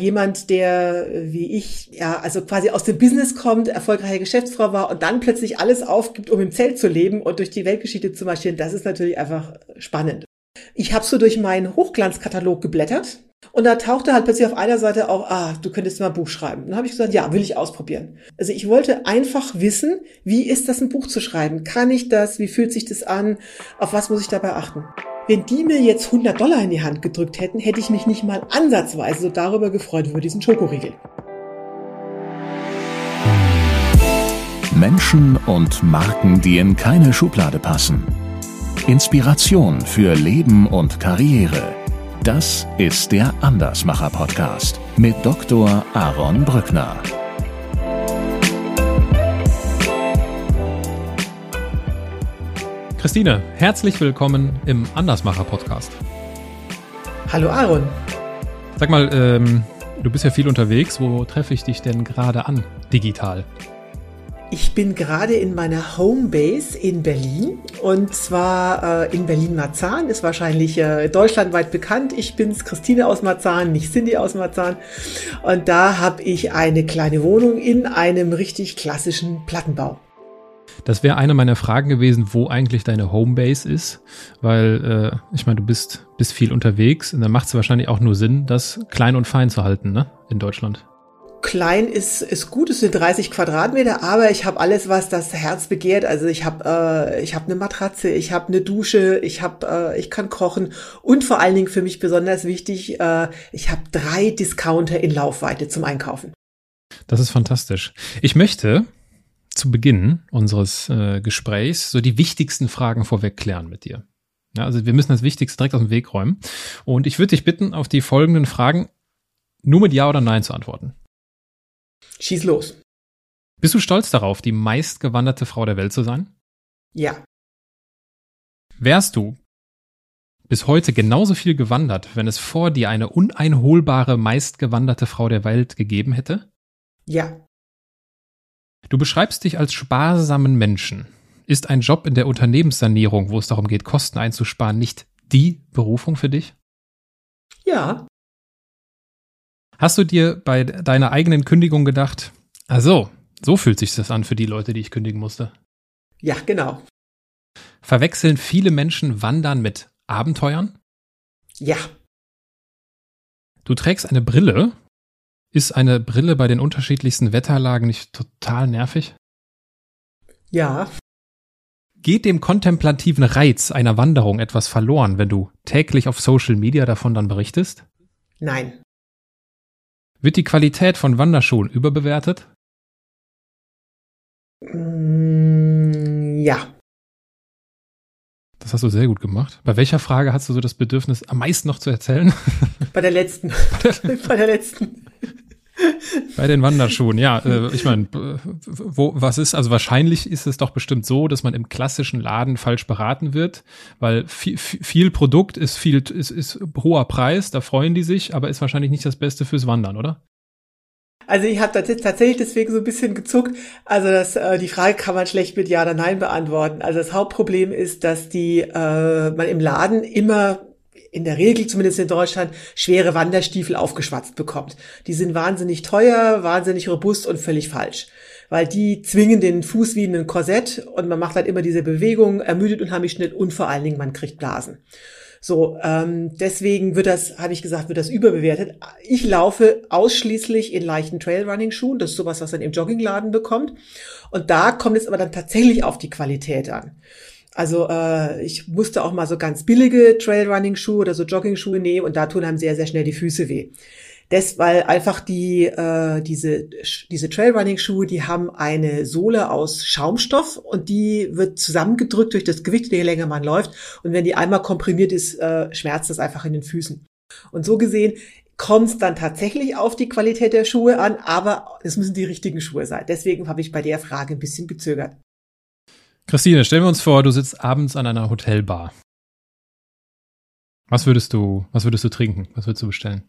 Jemand, der wie ich, ja, also quasi aus dem Business kommt, erfolgreiche Geschäftsfrau war und dann plötzlich alles aufgibt, um im Zelt zu leben und durch die Weltgeschichte zu marschieren, das ist natürlich einfach spannend. Ich habe so durch meinen Hochglanzkatalog geblättert und da tauchte halt plötzlich auf einer Seite auch, ah, du könntest mal ein Buch schreiben. Dann habe ich gesagt, ja, will ich ausprobieren. Also ich wollte einfach wissen, wie ist das, ein Buch zu schreiben? Kann ich das? Wie fühlt sich das an? Auf was muss ich dabei achten? Wenn die mir jetzt 100 Dollar in die Hand gedrückt hätten, hätte ich mich nicht mal ansatzweise so darüber gefreut über diesen Schokoriegel. Menschen und Marken, die in keine Schublade passen. Inspiration für Leben und Karriere. Das ist der Andersmacher Podcast mit Dr. Aaron Brückner. Christine, herzlich willkommen im Andersmacher Podcast. Hallo Aaron. Sag mal, ähm, du bist ja viel unterwegs. Wo treffe ich dich denn gerade an, digital? Ich bin gerade in meiner Homebase in Berlin und zwar äh, in Berlin-Marzahn, ist wahrscheinlich äh, deutschlandweit bekannt. Ich bin's, Christine aus Marzahn, nicht Cindy aus Marzahn. Und da habe ich eine kleine Wohnung in einem richtig klassischen Plattenbau. Das wäre eine meiner Fragen gewesen, wo eigentlich deine Homebase ist, weil äh, ich meine, du bist, bist viel unterwegs und dann macht es wahrscheinlich auch nur Sinn, das klein und fein zu halten, ne? In Deutschland. Klein ist, ist gut, es sind 30 Quadratmeter, aber ich habe alles, was das Herz begehrt. Also ich habe äh, ich habe eine Matratze, ich habe eine Dusche, ich habe äh, ich kann kochen und vor allen Dingen für mich besonders wichtig, äh, ich habe drei Discounter in Laufweite zum Einkaufen. Das ist fantastisch. Ich möchte zu Beginn unseres äh, Gesprächs so die wichtigsten Fragen vorweg klären mit dir. Ja, also wir müssen das Wichtigste direkt aus dem Weg räumen. Und ich würde dich bitten, auf die folgenden Fragen nur mit Ja oder Nein zu antworten. Schieß los. Bist du stolz darauf, die meistgewanderte Frau der Welt zu sein? Ja. Wärst du bis heute genauso viel gewandert, wenn es vor dir eine uneinholbare meistgewanderte Frau der Welt gegeben hätte? Ja. Du beschreibst dich als sparsamen Menschen. Ist ein Job in der Unternehmenssanierung, wo es darum geht, Kosten einzusparen, nicht die Berufung für dich? Ja. Hast du dir bei deiner eigenen Kündigung gedacht, also, so fühlt sich das an für die Leute, die ich kündigen musste? Ja, genau. Verwechseln viele Menschen Wandern mit Abenteuern? Ja. Du trägst eine Brille, ist eine Brille bei den unterschiedlichsten Wetterlagen nicht total nervig? Ja. Geht dem kontemplativen Reiz einer Wanderung etwas verloren, wenn du täglich auf Social Media davon dann berichtest? Nein. Wird die Qualität von Wanderschuhen überbewertet? Mm, ja. Das hast du sehr gut gemacht. Bei welcher Frage hast du so das Bedürfnis, am meisten noch zu erzählen? Bei der letzten. Bei der letzten. Bei den Wanderschuhen, ja. Äh, ich meine, wo, was ist, also wahrscheinlich ist es doch bestimmt so, dass man im klassischen Laden falsch beraten wird, weil viel, viel Produkt ist viel, ist, ist hoher Preis, da freuen die sich, aber ist wahrscheinlich nicht das Beste fürs Wandern, oder? Also ich habe tatsächlich deswegen so ein bisschen gezuckt. Also das, äh, die Frage kann man schlecht mit Ja oder Nein beantworten. Also das Hauptproblem ist, dass die äh, man im Laden immer in der Regel, zumindest in Deutschland, schwere Wanderstiefel aufgeschwatzt bekommt. Die sind wahnsinnig teuer, wahnsinnig robust und völlig falsch. Weil die zwingen den Fuß wie in ein Korsett und man macht halt immer diese Bewegung, ermüdet unheimlich schnell und vor allen Dingen man kriegt Blasen. So, ähm, deswegen wird das, habe ich gesagt, wird das überbewertet. Ich laufe ausschließlich in leichten Trailrunning-Schuhen. Das ist sowas, was man im Joggingladen bekommt. Und da kommt es aber dann tatsächlich auf die Qualität an. Also äh, ich musste auch mal so ganz billige Trailrunning-Schuhe oder so Jogging-Schuhe nehmen und da tun einem sehr, sehr schnell die Füße weh. Das, weil einfach die, äh, diese, diese Trailrunning-Schuhe, die haben eine Sohle aus Schaumstoff und die wird zusammengedrückt durch das Gewicht, je länger man läuft. Und wenn die einmal komprimiert ist, äh, schmerzt das einfach in den Füßen. Und so gesehen kommt es dann tatsächlich auf die Qualität der Schuhe an, aber es müssen die richtigen Schuhe sein. Deswegen habe ich bei der Frage ein bisschen gezögert. Christine, stellen wir uns vor, du sitzt abends an einer Hotelbar. Was würdest du, was würdest du trinken? Was würdest du bestellen?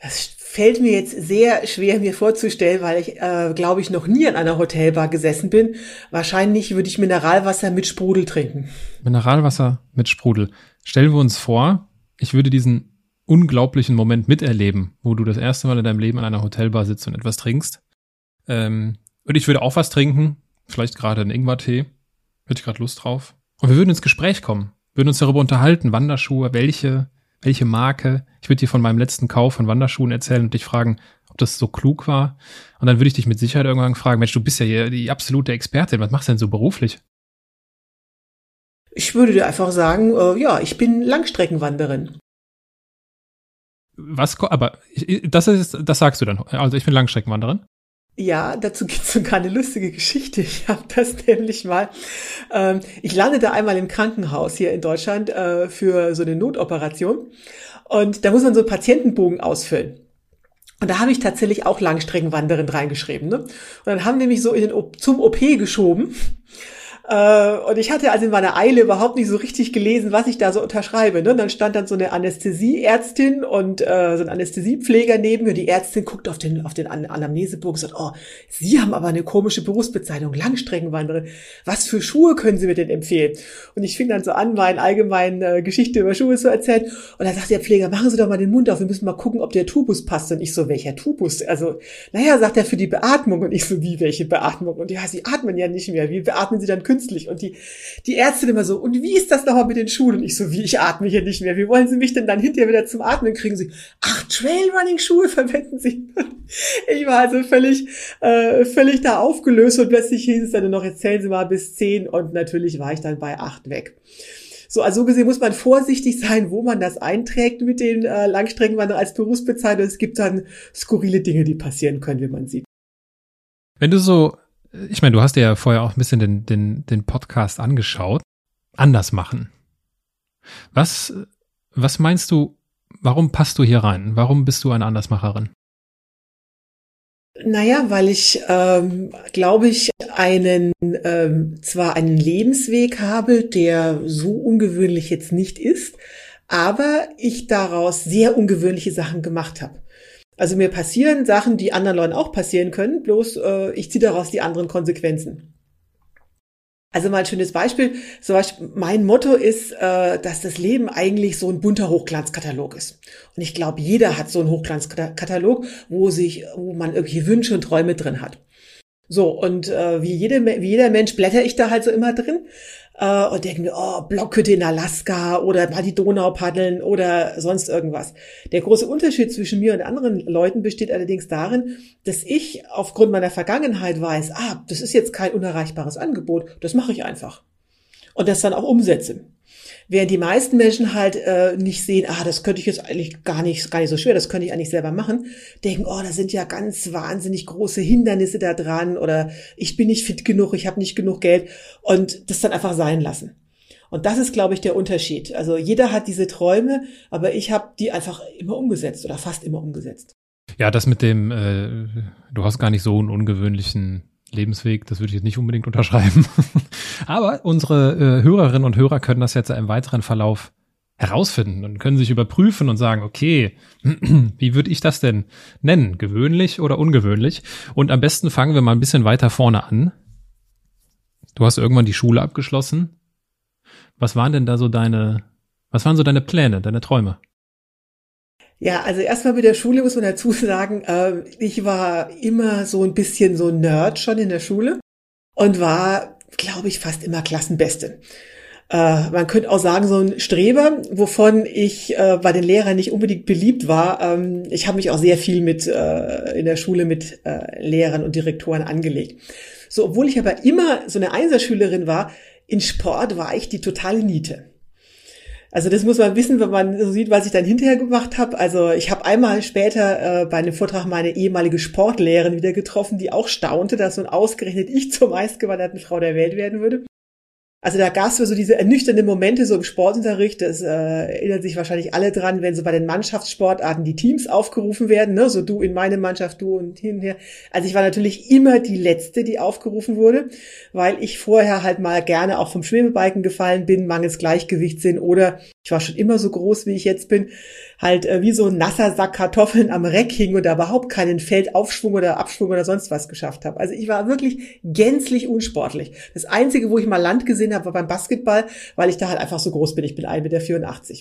Das fällt mir jetzt sehr schwer, mir vorzustellen, weil ich, äh, glaube ich, noch nie an einer Hotelbar gesessen bin. Wahrscheinlich würde ich Mineralwasser mit Sprudel trinken. Mineralwasser mit Sprudel. Stellen wir uns vor, ich würde diesen unglaublichen Moment miterleben, wo du das erste Mal in deinem Leben an einer Hotelbar sitzt und etwas trinkst. Ähm, und ich würde auch was trinken, vielleicht gerade einen Ingwertee. Hätte ich gerade Lust drauf. Und wir würden ins Gespräch kommen, würden uns darüber unterhalten, Wanderschuhe, welche, welche Marke. Ich würde dir von meinem letzten Kauf von Wanderschuhen erzählen und dich fragen, ob das so klug war. Und dann würde ich dich mit Sicherheit irgendwann fragen, Mensch, du bist ja hier die absolute Expertin, was machst du denn so beruflich? Ich würde dir einfach sagen, äh, ja, ich bin Langstreckenwanderin. Was, aber das ist, das sagst du dann. Also ich bin Langstreckenwanderin. Ja, dazu gibt's sogar eine lustige Geschichte. Ich habe das nämlich mal. Ähm, ich landete einmal im Krankenhaus hier in Deutschland äh, für so eine Notoperation und da muss man so einen Patientenbogen ausfüllen. Und da habe ich tatsächlich auch Langstreckenwanderin reingeschrieben. Ne? Und dann haben die mich so in den, zum OP geschoben äh, und ich hatte also in meiner Eile überhaupt nicht so richtig gelesen, was ich da so unterschreibe. Ne? Und dann stand dann so eine Anästhesieärztin und äh, so ein Anästhesiepfleger neben mir. Die Ärztin guckt auf den, auf den Anamnesebogen und sagt, oh, Sie haben aber eine komische Berufsbezeichnung, Langstreckenwanderin. Was für Schuhe können Sie mir denn empfehlen? Und ich fing dann so an, meine allgemeine äh, Geschichte über Schuhe zu erzählen. Und dann sagt der Pfleger, machen Sie doch mal den Mund auf, wir müssen mal gucken, ob der Tubus passt. Und ich so, welcher Tubus? Also, naja, sagt er für die Beatmung. Und ich so, wie, welche Beatmung? Und ja, Sie atmen ja nicht mehr. Wie beatmen Sie dann künstlich? Künstlich. Und die, die Ärztin immer so, und wie ist das nochmal mit den Schuhen? Und ich so, wie, ich atme hier nicht mehr. Wie wollen Sie mich denn dann hinterher wieder zum Atmen kriegen? Sie, ach, Trailrunning-Schuhe verwenden Sie. ich war also völlig, äh, völlig da aufgelöst und plötzlich hieß es dann noch, jetzt zählen Sie mal bis zehn und natürlich war ich dann bei acht weg. So, also so gesehen muss man vorsichtig sein, wo man das einträgt mit den äh, Langstreckenwandern als Berufsbezeichnung. Es gibt dann skurrile Dinge, die passieren können, wie man sieht. Wenn du so ich meine, du hast dir ja vorher auch ein bisschen den, den, den Podcast angeschaut. Anders machen. Was, was meinst du, warum passt du hier rein? Warum bist du eine Andersmacherin? Naja, weil ich, ähm, glaube ich, einen, ähm, zwar einen Lebensweg habe, der so ungewöhnlich jetzt nicht ist, aber ich daraus sehr ungewöhnliche Sachen gemacht habe. Also mir passieren Sachen, die anderen Leuten auch passieren können, bloß äh, ich ziehe daraus die anderen Konsequenzen. Also mal ein schönes Beispiel. Zum Beispiel mein Motto ist, äh, dass das Leben eigentlich so ein bunter Hochglanzkatalog ist. Und ich glaube, jeder hat so einen Hochglanzkatalog, wo sich, wo man irgendwelche Wünsche und Träume drin hat. So, und äh, wie, jede, wie jeder Mensch blätter ich da halt so immer drin äh, und denke mir, oh, Blockhütte in Alaska oder mal die Donau paddeln oder sonst irgendwas. Der große Unterschied zwischen mir und anderen Leuten besteht allerdings darin, dass ich aufgrund meiner Vergangenheit weiß, ah, das ist jetzt kein unerreichbares Angebot, das mache ich einfach. Und das dann auch umsetze. Während die meisten Menschen halt äh, nicht sehen, ah, das könnte ich jetzt eigentlich gar nicht, gar nicht so schwer, das könnte ich eigentlich selber machen, denken, oh, da sind ja ganz wahnsinnig große Hindernisse da dran oder ich bin nicht fit genug, ich habe nicht genug Geld und das dann einfach sein lassen. Und das ist, glaube ich, der Unterschied. Also jeder hat diese Träume, aber ich habe die einfach immer umgesetzt oder fast immer umgesetzt. Ja, das mit dem, äh, du hast gar nicht so einen ungewöhnlichen Lebensweg, das würde ich jetzt nicht unbedingt unterschreiben. Aber unsere äh, Hörerinnen und Hörer können das jetzt im weiteren Verlauf herausfinden und können sich überprüfen und sagen, okay, wie würde ich das denn nennen? Gewöhnlich oder ungewöhnlich? Und am besten fangen wir mal ein bisschen weiter vorne an. Du hast irgendwann die Schule abgeschlossen. Was waren denn da so deine, was waren so deine Pläne, deine Träume? Ja, also erstmal mit der Schule muss man dazu sagen, äh, ich war immer so ein bisschen so Nerd schon in der Schule und war, glaube ich, fast immer Klassenbeste. Äh, man könnte auch sagen, so ein Streber, wovon ich äh, bei den Lehrern nicht unbedingt beliebt war. Ähm, ich habe mich auch sehr viel mit äh, in der Schule mit äh, Lehrern und Direktoren angelegt. So, obwohl ich aber immer so eine Einserschülerin war, in Sport war ich die totale Niete. Also das muss man wissen, wenn man so sieht, was ich dann hinterher gemacht habe. Also ich habe einmal später äh, bei einem Vortrag meine ehemalige Sportlehrerin wieder getroffen, die auch staunte, dass nun ausgerechnet ich zur meistgewanderten Frau der Welt werden würde. Also da gab es so diese ernüchternden Momente so im Sportunterricht. Das äh, erinnern sich wahrscheinlich alle dran, wenn so bei den Mannschaftssportarten die Teams aufgerufen werden. Ne? So du in meine Mannschaft, du und hin und her. Also ich war natürlich immer die Letzte, die aufgerufen wurde, weil ich vorher halt mal gerne auch vom Schwebebalken gefallen bin, mangels Gleichgewichtssinn oder ich war schon immer so groß, wie ich jetzt bin halt äh, wie so ein nasser Sack Kartoffeln am Reck hing und da überhaupt keinen Feldaufschwung oder Abschwung oder sonst was geschafft habe. Also ich war wirklich gänzlich unsportlich. Das Einzige, wo ich mal Land gesehen habe, war beim Basketball, weil ich da halt einfach so groß bin. Ich bin 1,84 Meter.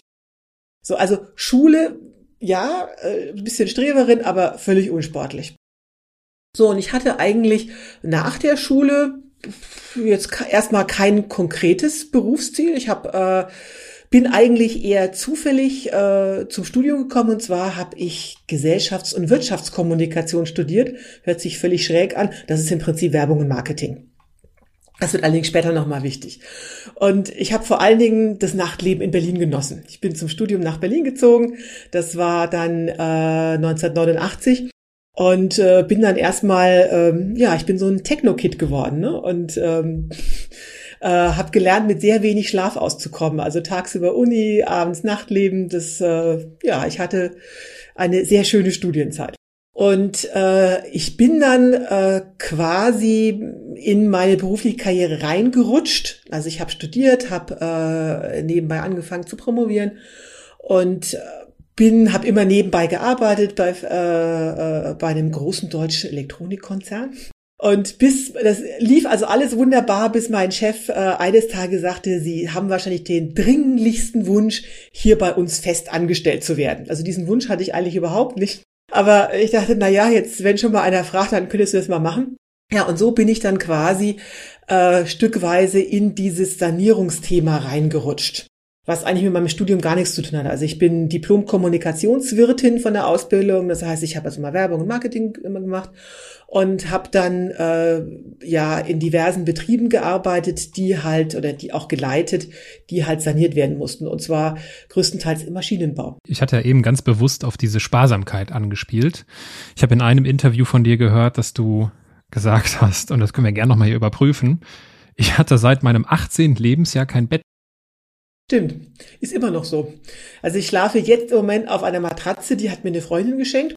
So, also Schule ja, äh, ein bisschen Streberin, aber völlig unsportlich. So, und ich hatte eigentlich nach der Schule jetzt erstmal kein konkretes Berufsziel. Ich habe äh, bin eigentlich eher zufällig äh, zum Studium gekommen und zwar habe ich Gesellschafts- und Wirtschaftskommunikation studiert. Hört sich völlig schräg an. Das ist im Prinzip Werbung und Marketing. Das wird allerdings später nochmal wichtig. Und ich habe vor allen Dingen das Nachtleben in Berlin genossen. Ich bin zum Studium nach Berlin gezogen. Das war dann äh, 1989 und äh, bin dann erstmal, ähm, ja, ich bin so ein Techno-Kid geworden ne? und ähm, äh, habe gelernt, mit sehr wenig Schlaf auszukommen. Also tagsüber Uni, abends Nachtleben. Das, äh, ja, ich hatte eine sehr schöne Studienzeit. Und äh, ich bin dann äh, quasi in meine berufliche Karriere reingerutscht. Also ich habe studiert, habe äh, nebenbei angefangen zu promovieren und äh, bin, habe immer nebenbei gearbeitet bei, äh, äh, bei einem großen deutschen Elektronikkonzern. Und bis, das lief also alles wunderbar, bis mein Chef äh, eines Tages sagte, Sie haben wahrscheinlich den dringlichsten Wunsch, hier bei uns fest angestellt zu werden. Also diesen Wunsch hatte ich eigentlich überhaupt nicht. Aber ich dachte, na ja, jetzt, wenn schon mal einer fragt, dann könntest du das mal machen. Ja, und so bin ich dann quasi äh, stückweise in dieses Sanierungsthema reingerutscht was eigentlich mit meinem Studium gar nichts zu tun hat. Also ich bin Diplom-Kommunikationswirtin von der Ausbildung. Das heißt, ich habe also mal Werbung und Marketing immer gemacht und habe dann äh, ja in diversen Betrieben gearbeitet, die halt oder die auch geleitet, die halt saniert werden mussten. Und zwar größtenteils im Maschinenbau. Ich hatte ja eben ganz bewusst auf diese Sparsamkeit angespielt. Ich habe in einem Interview von dir gehört, dass du gesagt hast, und das können wir gerne nochmal hier überprüfen, ich hatte seit meinem 18. Lebensjahr kein Bett Stimmt, ist immer noch so. Also ich schlafe jetzt im Moment auf einer Matratze, die hat mir eine Freundin geschenkt.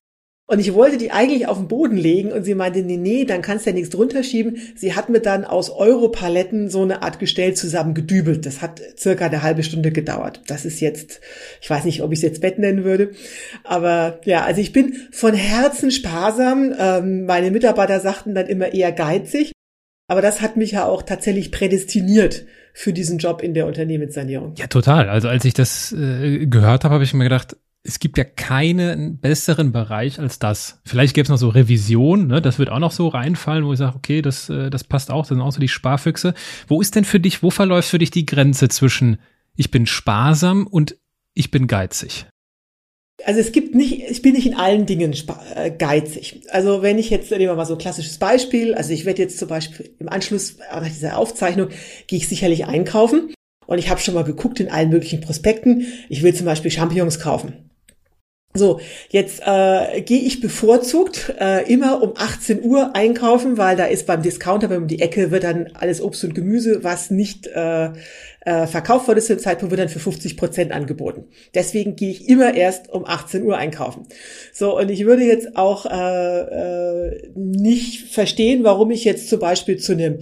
Und ich wollte die eigentlich auf den Boden legen und sie meinte, nee, nee, dann kannst du ja nichts drunter schieben. Sie hat mir dann aus Europaletten so eine Art Gestell zusammen gedübelt. Das hat circa eine halbe Stunde gedauert. Das ist jetzt, ich weiß nicht, ob ich es jetzt Bett nennen würde. Aber ja, also ich bin von Herzen sparsam. Ähm, meine Mitarbeiter sagten dann immer eher geizig. Aber das hat mich ja auch tatsächlich prädestiniert für diesen Job in der Unternehmenssanierung. Ja, total. Also als ich das äh, gehört habe, habe ich mir gedacht, es gibt ja keinen besseren Bereich als das. Vielleicht gäbe es noch so Revision, ne? das wird auch noch so reinfallen, wo ich sage, okay, das, äh, das passt auch, das sind auch so die Sparfüchse. Wo ist denn für dich, wo verläuft für dich die Grenze zwischen ich bin sparsam und ich bin geizig? Also es gibt nicht, ich bin nicht in allen Dingen äh, geizig. Also wenn ich jetzt, nehmen wir mal so ein klassisches Beispiel, also ich werde jetzt zum Beispiel im Anschluss nach dieser Aufzeichnung, gehe ich sicherlich einkaufen und ich habe schon mal geguckt in allen möglichen Prospekten. Ich will zum Beispiel Champignons kaufen. So, jetzt äh, gehe ich bevorzugt äh, immer um 18 Uhr einkaufen, weil da ist beim Discounter, wenn um die Ecke wird dann alles Obst und Gemüse, was nicht äh, äh, verkauft wurde zu dem Zeitpunkt, wird dann für 50 Prozent angeboten. Deswegen gehe ich immer erst um 18 Uhr einkaufen. So, und ich würde jetzt auch äh, äh, nicht verstehen, warum ich jetzt zum Beispiel zu einem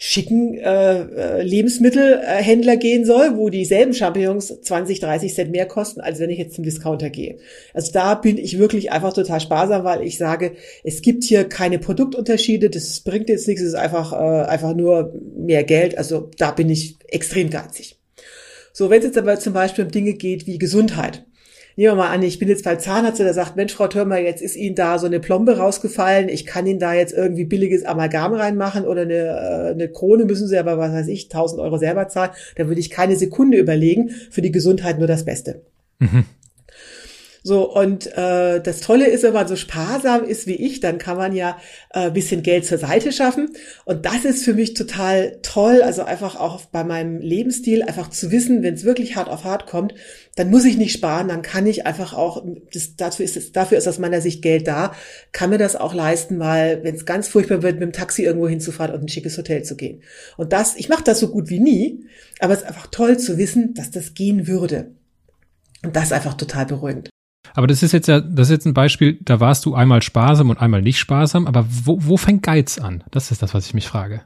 schicken äh, äh, Lebensmittelhändler gehen soll, wo dieselben Champignons 20, 30 Cent mehr kosten, als wenn ich jetzt zum Discounter gehe. Also da bin ich wirklich einfach total sparsam, weil ich sage, es gibt hier keine Produktunterschiede, das bringt jetzt nichts, es ist einfach, äh, einfach nur mehr Geld. Also da bin ich extrem geizig. So, wenn es jetzt aber zum Beispiel um Dinge geht wie Gesundheit, nehmen wir mal an, ich bin jetzt beim Zahnarzt, der sagt, Mensch, Frau Thürmer, jetzt ist Ihnen da so eine Plombe rausgefallen, ich kann Ihnen da jetzt irgendwie billiges Amalgam reinmachen oder eine, äh, eine Krone müssen Sie aber, was weiß ich, 1000 Euro selber zahlen, da würde ich keine Sekunde überlegen, für die Gesundheit nur das Beste. Mhm. So, und äh, das Tolle ist, wenn man so sparsam ist wie ich, dann kann man ja äh, bisschen Geld zur Seite schaffen. Und das ist für mich total toll, also einfach auch bei meinem Lebensstil, einfach zu wissen, wenn es wirklich hart auf hart kommt, dann muss ich nicht sparen, dann kann ich einfach auch, das, dafür, ist es, dafür ist aus meiner Sicht Geld da, kann mir das auch leisten, mal, wenn es ganz furchtbar wird, mit dem Taxi irgendwo hinzufahren und ein schickes Hotel zu gehen. Und das, ich mache das so gut wie nie, aber es ist einfach toll zu wissen, dass das gehen würde. Und das ist einfach total beruhigend. Aber das ist jetzt ja, das ist jetzt ein Beispiel, da warst du einmal sparsam und einmal nicht sparsam, aber wo, wo fängt Geiz an? Das ist das, was ich mich frage.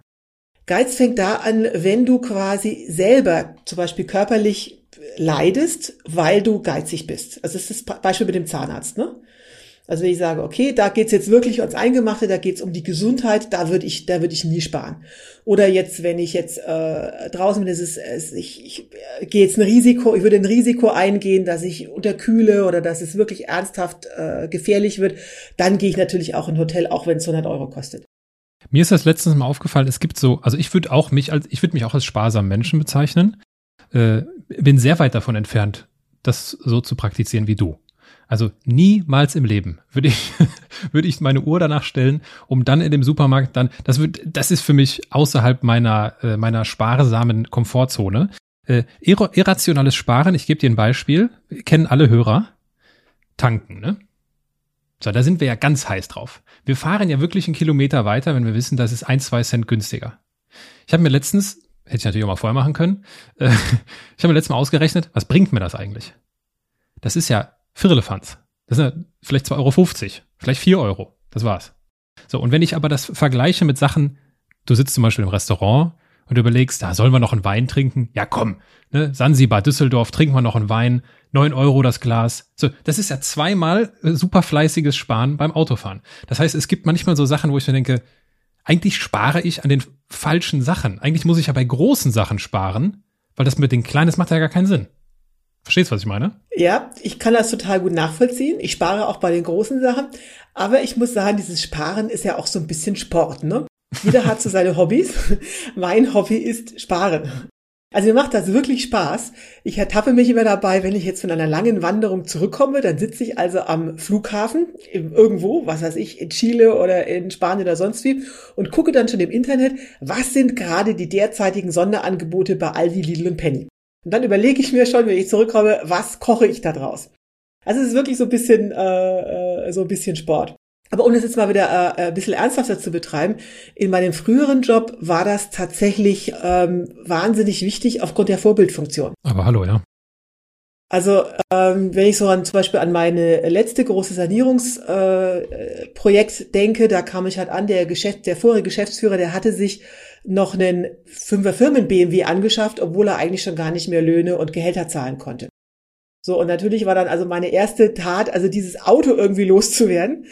Geiz fängt da an, wenn du quasi selber zum Beispiel körperlich leidest, weil du geizig bist. Also das ist das Beispiel mit dem Zahnarzt, ne? Also wenn ich sage, okay, da geht's jetzt wirklich ums Eingemachte, da geht's um die Gesundheit, da würde ich, da würde ich nie sparen. Oder jetzt, wenn ich jetzt äh, draußen bin, ist es, es ich, ich äh, gehe jetzt ein Risiko, ich würde ein Risiko eingehen, dass ich unterkühle oder dass es wirklich ernsthaft äh, gefährlich wird, dann gehe ich natürlich auch in ein Hotel, auch wenn es 100 Euro kostet. Mir ist das letztens mal aufgefallen, es gibt so, also ich würde auch mich als, ich würde mich auch als sparsamen Menschen bezeichnen, äh, bin sehr weit davon entfernt, das so zu praktizieren wie du. Also niemals im Leben würde ich, würde ich meine Uhr danach stellen, um dann in dem Supermarkt dann, das wird, das ist für mich außerhalb meiner, äh, meiner sparsamen Komfortzone. Äh, irrationales Sparen, ich gebe dir ein Beispiel, kennen alle Hörer, tanken, ne? So, da sind wir ja ganz heiß drauf. Wir fahren ja wirklich einen Kilometer weiter, wenn wir wissen, das ist ein, zwei Cent günstiger. Ich habe mir letztens, hätte ich natürlich auch mal vorher machen können, äh, ich habe mir letztes Mal ausgerechnet, was bringt mir das eigentlich? Das ist ja Firlefanz. Das sind vielleicht 2,50 Euro, vielleicht 4 Euro. Das war's. So, und wenn ich aber das vergleiche mit Sachen, du sitzt zum Beispiel im Restaurant und überlegst, da sollen wir noch einen Wein trinken? Ja, komm, ne, Sansibar, Düsseldorf, trinken wir noch einen Wein, 9 Euro das Glas. So, das ist ja zweimal äh, super fleißiges Sparen beim Autofahren. Das heißt, es gibt manchmal so Sachen, wo ich mir denke, eigentlich spare ich an den falschen Sachen. Eigentlich muss ich ja bei großen Sachen sparen, weil das mit den kleinen, das macht ja gar keinen Sinn. Verstehst du, was ich meine? Ja, ich kann das total gut nachvollziehen. Ich spare auch bei den großen Sachen. Aber ich muss sagen, dieses Sparen ist ja auch so ein bisschen Sport, ne? Jeder hat so seine Hobbys. Mein Hobby ist Sparen. Also mir macht das wirklich Spaß. Ich ertappe mich immer dabei, wenn ich jetzt von einer langen Wanderung zurückkomme, dann sitze ich also am Flughafen irgendwo, was weiß ich, in Chile oder in Spanien oder sonst wie und gucke dann schon im Internet, was sind gerade die derzeitigen Sonderangebote bei Aldi, Lidl und Penny. Und dann überlege ich mir schon, wenn ich zurückkomme, was koche ich da draus? Also es ist wirklich so ein bisschen, äh, äh, so ein bisschen Sport. Aber um das jetzt mal wieder äh, ein bisschen ernsthafter zu betreiben, in meinem früheren Job war das tatsächlich ähm, wahnsinnig wichtig aufgrund der Vorbildfunktion. Aber hallo, ja. Also ähm, wenn ich so an zum Beispiel an meine letzte große Sanierungsprojekt äh, denke, da kam ich halt an, der Geschäft, der vorige Geschäftsführer, der hatte sich noch einen Fünfer Firmen BMW angeschafft, obwohl er eigentlich schon gar nicht mehr Löhne und Gehälter zahlen konnte. So, und natürlich war dann also meine erste Tat, also dieses Auto irgendwie loszuwerden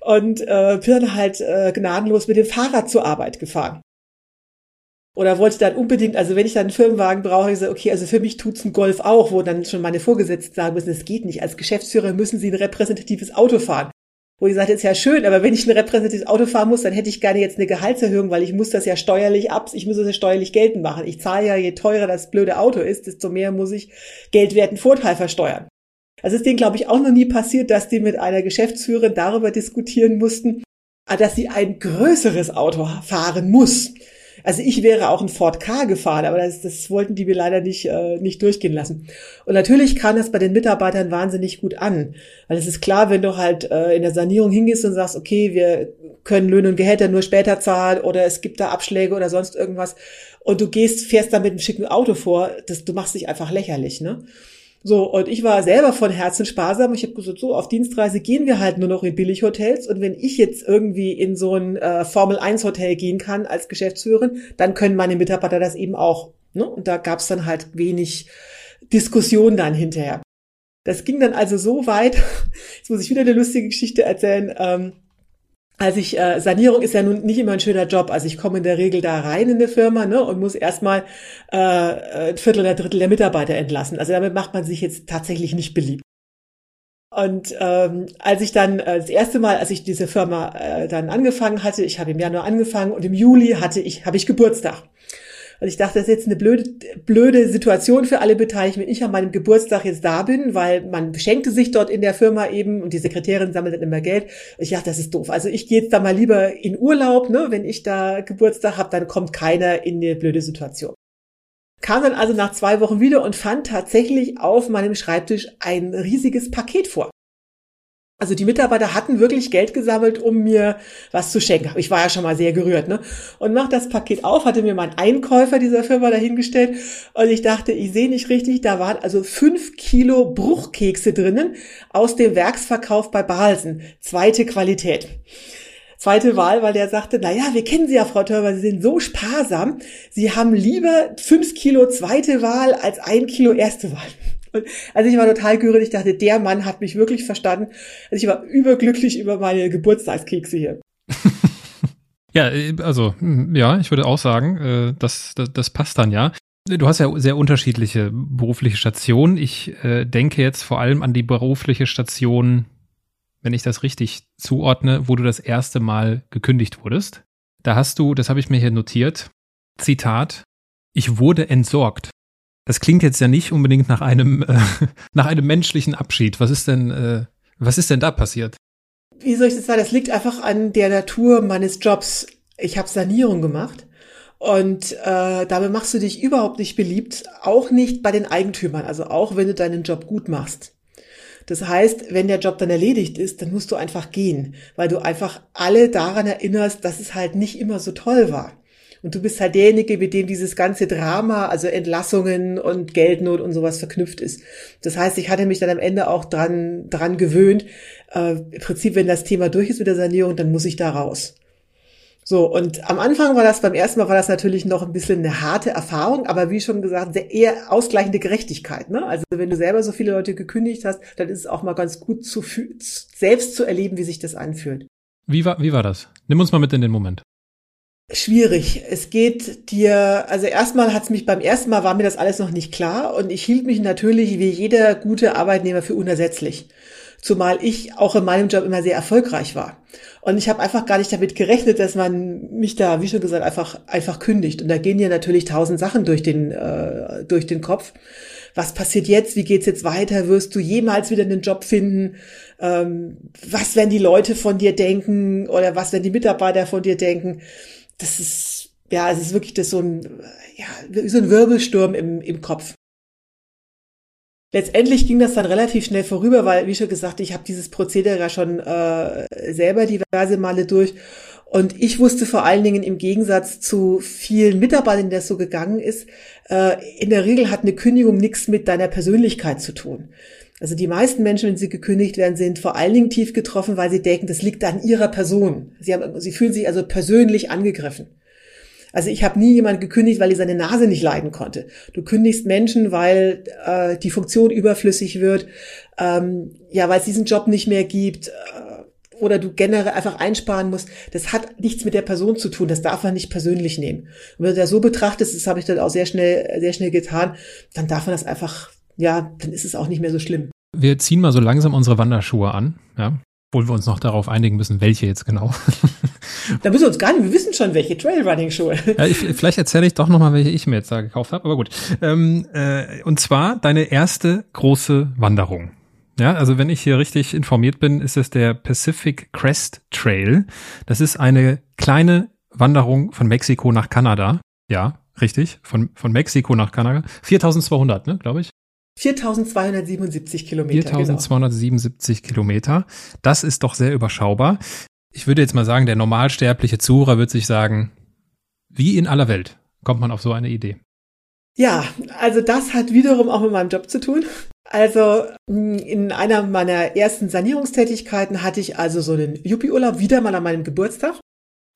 und äh, bin halt äh, gnadenlos mit dem Fahrrad zur Arbeit gefahren. Oder wollte dann unbedingt, also wenn ich dann einen Firmenwagen brauche, ich so, okay, also für mich tut's ein Golf auch, wo dann schon meine Vorgesetzten sagen müssen, es geht nicht. Als Geschäftsführer müssen Sie ein repräsentatives Auto fahren. Wo ich sagte, ist ja schön, aber wenn ich ein repräsentatives Auto fahren muss, dann hätte ich gerne jetzt eine Gehaltserhöhung, weil ich muss das ja steuerlich ab, ich muss das ja steuerlich geltend machen. Ich zahle ja, je teurer das blöde Auto ist, desto mehr muss ich geldwerten Vorteil versteuern. Also ist denen, glaube ich, auch noch nie passiert, dass die mit einer Geschäftsführerin darüber diskutieren mussten, dass sie ein größeres Auto fahren muss. Also ich wäre auch ein Ford K gefahren, aber das, das wollten die mir leider nicht, äh, nicht durchgehen lassen. Und natürlich kam das bei den Mitarbeitern wahnsinnig gut an. Weil es ist klar, wenn du halt äh, in der Sanierung hingehst und sagst, okay, wir können Löhne und Gehälter nur später zahlen oder es gibt da Abschläge oder sonst irgendwas und du gehst, fährst da mit einem schicken Auto vor, das, du machst dich einfach lächerlich, ne? So, und ich war selber von Herzen sparsam. Ich habe gesagt, so, auf Dienstreise gehen wir halt nur noch in Billighotels. Und wenn ich jetzt irgendwie in so ein äh, Formel-1-Hotel gehen kann als Geschäftsführerin, dann können meine Mitarbeiter das eben auch. Ne? Und da gab's dann halt wenig Diskussion dann hinterher. Das ging dann also so weit, jetzt muss ich wieder eine lustige Geschichte erzählen, ähm, also ich, äh, Sanierung ist ja nun nicht immer ein schöner Job. Also ich komme in der Regel da rein in eine Firma ne, und muss erstmal äh, ein Viertel oder Drittel der Mitarbeiter entlassen. Also damit macht man sich jetzt tatsächlich nicht beliebt. Und ähm, als ich dann äh, das erste Mal, als ich diese Firma äh, dann angefangen hatte, ich habe im Januar angefangen und im Juli hatte ich, habe ich Geburtstag. Und ich dachte, das ist jetzt eine blöde, blöde Situation für alle Beteiligten, wenn ich an meinem Geburtstag jetzt da bin, weil man beschenkte sich dort in der Firma eben und die Sekretärin sammelt dann immer Geld. Und ich dachte, das ist doof. Also ich gehe jetzt da mal lieber in Urlaub, ne? wenn ich da Geburtstag habe, dann kommt keiner in eine blöde Situation. Kam dann also nach zwei Wochen wieder und fand tatsächlich auf meinem Schreibtisch ein riesiges Paket vor. Also die Mitarbeiter hatten wirklich Geld gesammelt, um mir was zu schenken. Ich war ja schon mal sehr gerührt, ne? Und mach das Paket auf, hatte mir mein Einkäufer dieser Firma dahingestellt und ich dachte, ich sehe nicht richtig, da waren also fünf Kilo Bruchkekse drinnen aus dem Werksverkauf bei Balsen. Zweite Qualität. Zweite Wahl, weil der sagte, na ja, wir kennen Sie ja, Frau Törber, Sie sind so sparsam. Sie haben lieber fünf Kilo zweite Wahl als ein Kilo erste Wahl. Also ich war total gerührt. Ich dachte, der Mann hat mich wirklich verstanden. Also ich war überglücklich über meine Geburtstagskekse hier. ja, also hm, ja, ich würde auch sagen, äh, das, das, das passt dann ja. Du hast ja sehr unterschiedliche berufliche Stationen. Ich äh, denke jetzt vor allem an die berufliche Station, wenn ich das richtig zuordne, wo du das erste Mal gekündigt wurdest. Da hast du, das habe ich mir hier notiert, Zitat, ich wurde entsorgt. Das klingt jetzt ja nicht unbedingt nach einem, äh, nach einem menschlichen Abschied. Was ist denn, äh, was ist denn da passiert? Wie soll ich das sagen? Das liegt einfach an der Natur meines Jobs. Ich habe Sanierung gemacht und äh, damit machst du dich überhaupt nicht beliebt, auch nicht bei den Eigentümern, also auch wenn du deinen Job gut machst. Das heißt, wenn der Job dann erledigt ist, dann musst du einfach gehen, weil du einfach alle daran erinnerst, dass es halt nicht immer so toll war. Und du bist halt derjenige, mit dem dieses ganze Drama, also Entlassungen und Geldnot und sowas verknüpft ist. Das heißt, ich hatte mich dann am Ende auch dran, dran gewöhnt. Äh, Im Prinzip, wenn das Thema durch ist mit der Sanierung, dann muss ich da raus. So, und am Anfang war das, beim ersten Mal war das natürlich noch ein bisschen eine harte Erfahrung, aber wie schon gesagt, sehr eher ausgleichende Gerechtigkeit. Ne? Also wenn du selber so viele Leute gekündigt hast, dann ist es auch mal ganz gut, zu, selbst zu erleben, wie sich das anfühlt. Wie war, wie war das? Nimm uns mal mit in den Moment. Schwierig. Es geht dir, also erstmal hat's mich, beim ersten Mal war mir das alles noch nicht klar und ich hielt mich natürlich wie jeder gute Arbeitnehmer für unersetzlich zumal ich auch in meinem Job immer sehr erfolgreich war. Und ich habe einfach gar nicht damit gerechnet, dass man mich da, wie schon gesagt, einfach einfach kündigt. Und da gehen ja natürlich tausend Sachen durch den äh, durch den Kopf. Was passiert jetzt? Wie geht's jetzt weiter? Wirst du jemals wieder einen Job finden? Ähm, was werden die Leute von dir denken oder was werden die Mitarbeiter von dir denken? Das ist ja, es ist wirklich das so ein ja, so ein Wirbelsturm im im Kopf. Letztendlich ging das dann relativ schnell vorüber, weil, wie schon gesagt, ich habe dieses Prozedere ja schon äh, selber diverse Male durch. Und ich wusste vor allen Dingen im Gegensatz zu vielen Mitarbeitern, der so gegangen ist, äh, in der Regel hat eine Kündigung nichts mit deiner Persönlichkeit zu tun. Also die meisten Menschen, wenn sie gekündigt werden, sind vor allen Dingen tief getroffen, weil sie denken, das liegt an ihrer Person. Sie, haben, sie fühlen sich also persönlich angegriffen. Also ich habe nie jemand gekündigt, weil er seine Nase nicht leiden konnte. Du kündigst Menschen, weil äh, die Funktion überflüssig wird, ähm, ja, weil es diesen Job nicht mehr gibt. Äh, oder du generell einfach einsparen musst, das hat nichts mit der Person zu tun, das darf man nicht persönlich nehmen. Und wenn du das so betrachtest, das habe ich dann auch sehr schnell, sehr schnell getan, dann darf man das einfach, ja, dann ist es auch nicht mehr so schlimm. Wir ziehen mal so langsam unsere Wanderschuhe an, ja, obwohl wir uns noch darauf einigen müssen, welche jetzt genau. da müssen wir uns gar nicht, wir wissen schon, welche Trailrunning-Schuhe. Ja, ich, vielleicht erzähle ich doch nochmal, welche ich mir jetzt da gekauft habe, aber gut. Ähm, äh, und zwar deine erste große Wanderung. Ja, also wenn ich hier richtig informiert bin, ist es der Pacific Crest Trail. Das ist eine kleine Wanderung von Mexiko nach Kanada. Ja, richtig. Von, von Mexiko nach Kanada. 4200, ne, glaube ich. 4277 Kilometer. 4277 genau. Kilometer. Das ist doch sehr überschaubar. Ich würde jetzt mal sagen, der normalsterbliche Zuhörer wird sich sagen, wie in aller Welt kommt man auf so eine Idee? Ja, also das hat wiederum auch mit meinem Job zu tun. Also in einer meiner ersten Sanierungstätigkeiten hatte ich also so einen Yuppie-Urlaub wieder mal an meinem Geburtstag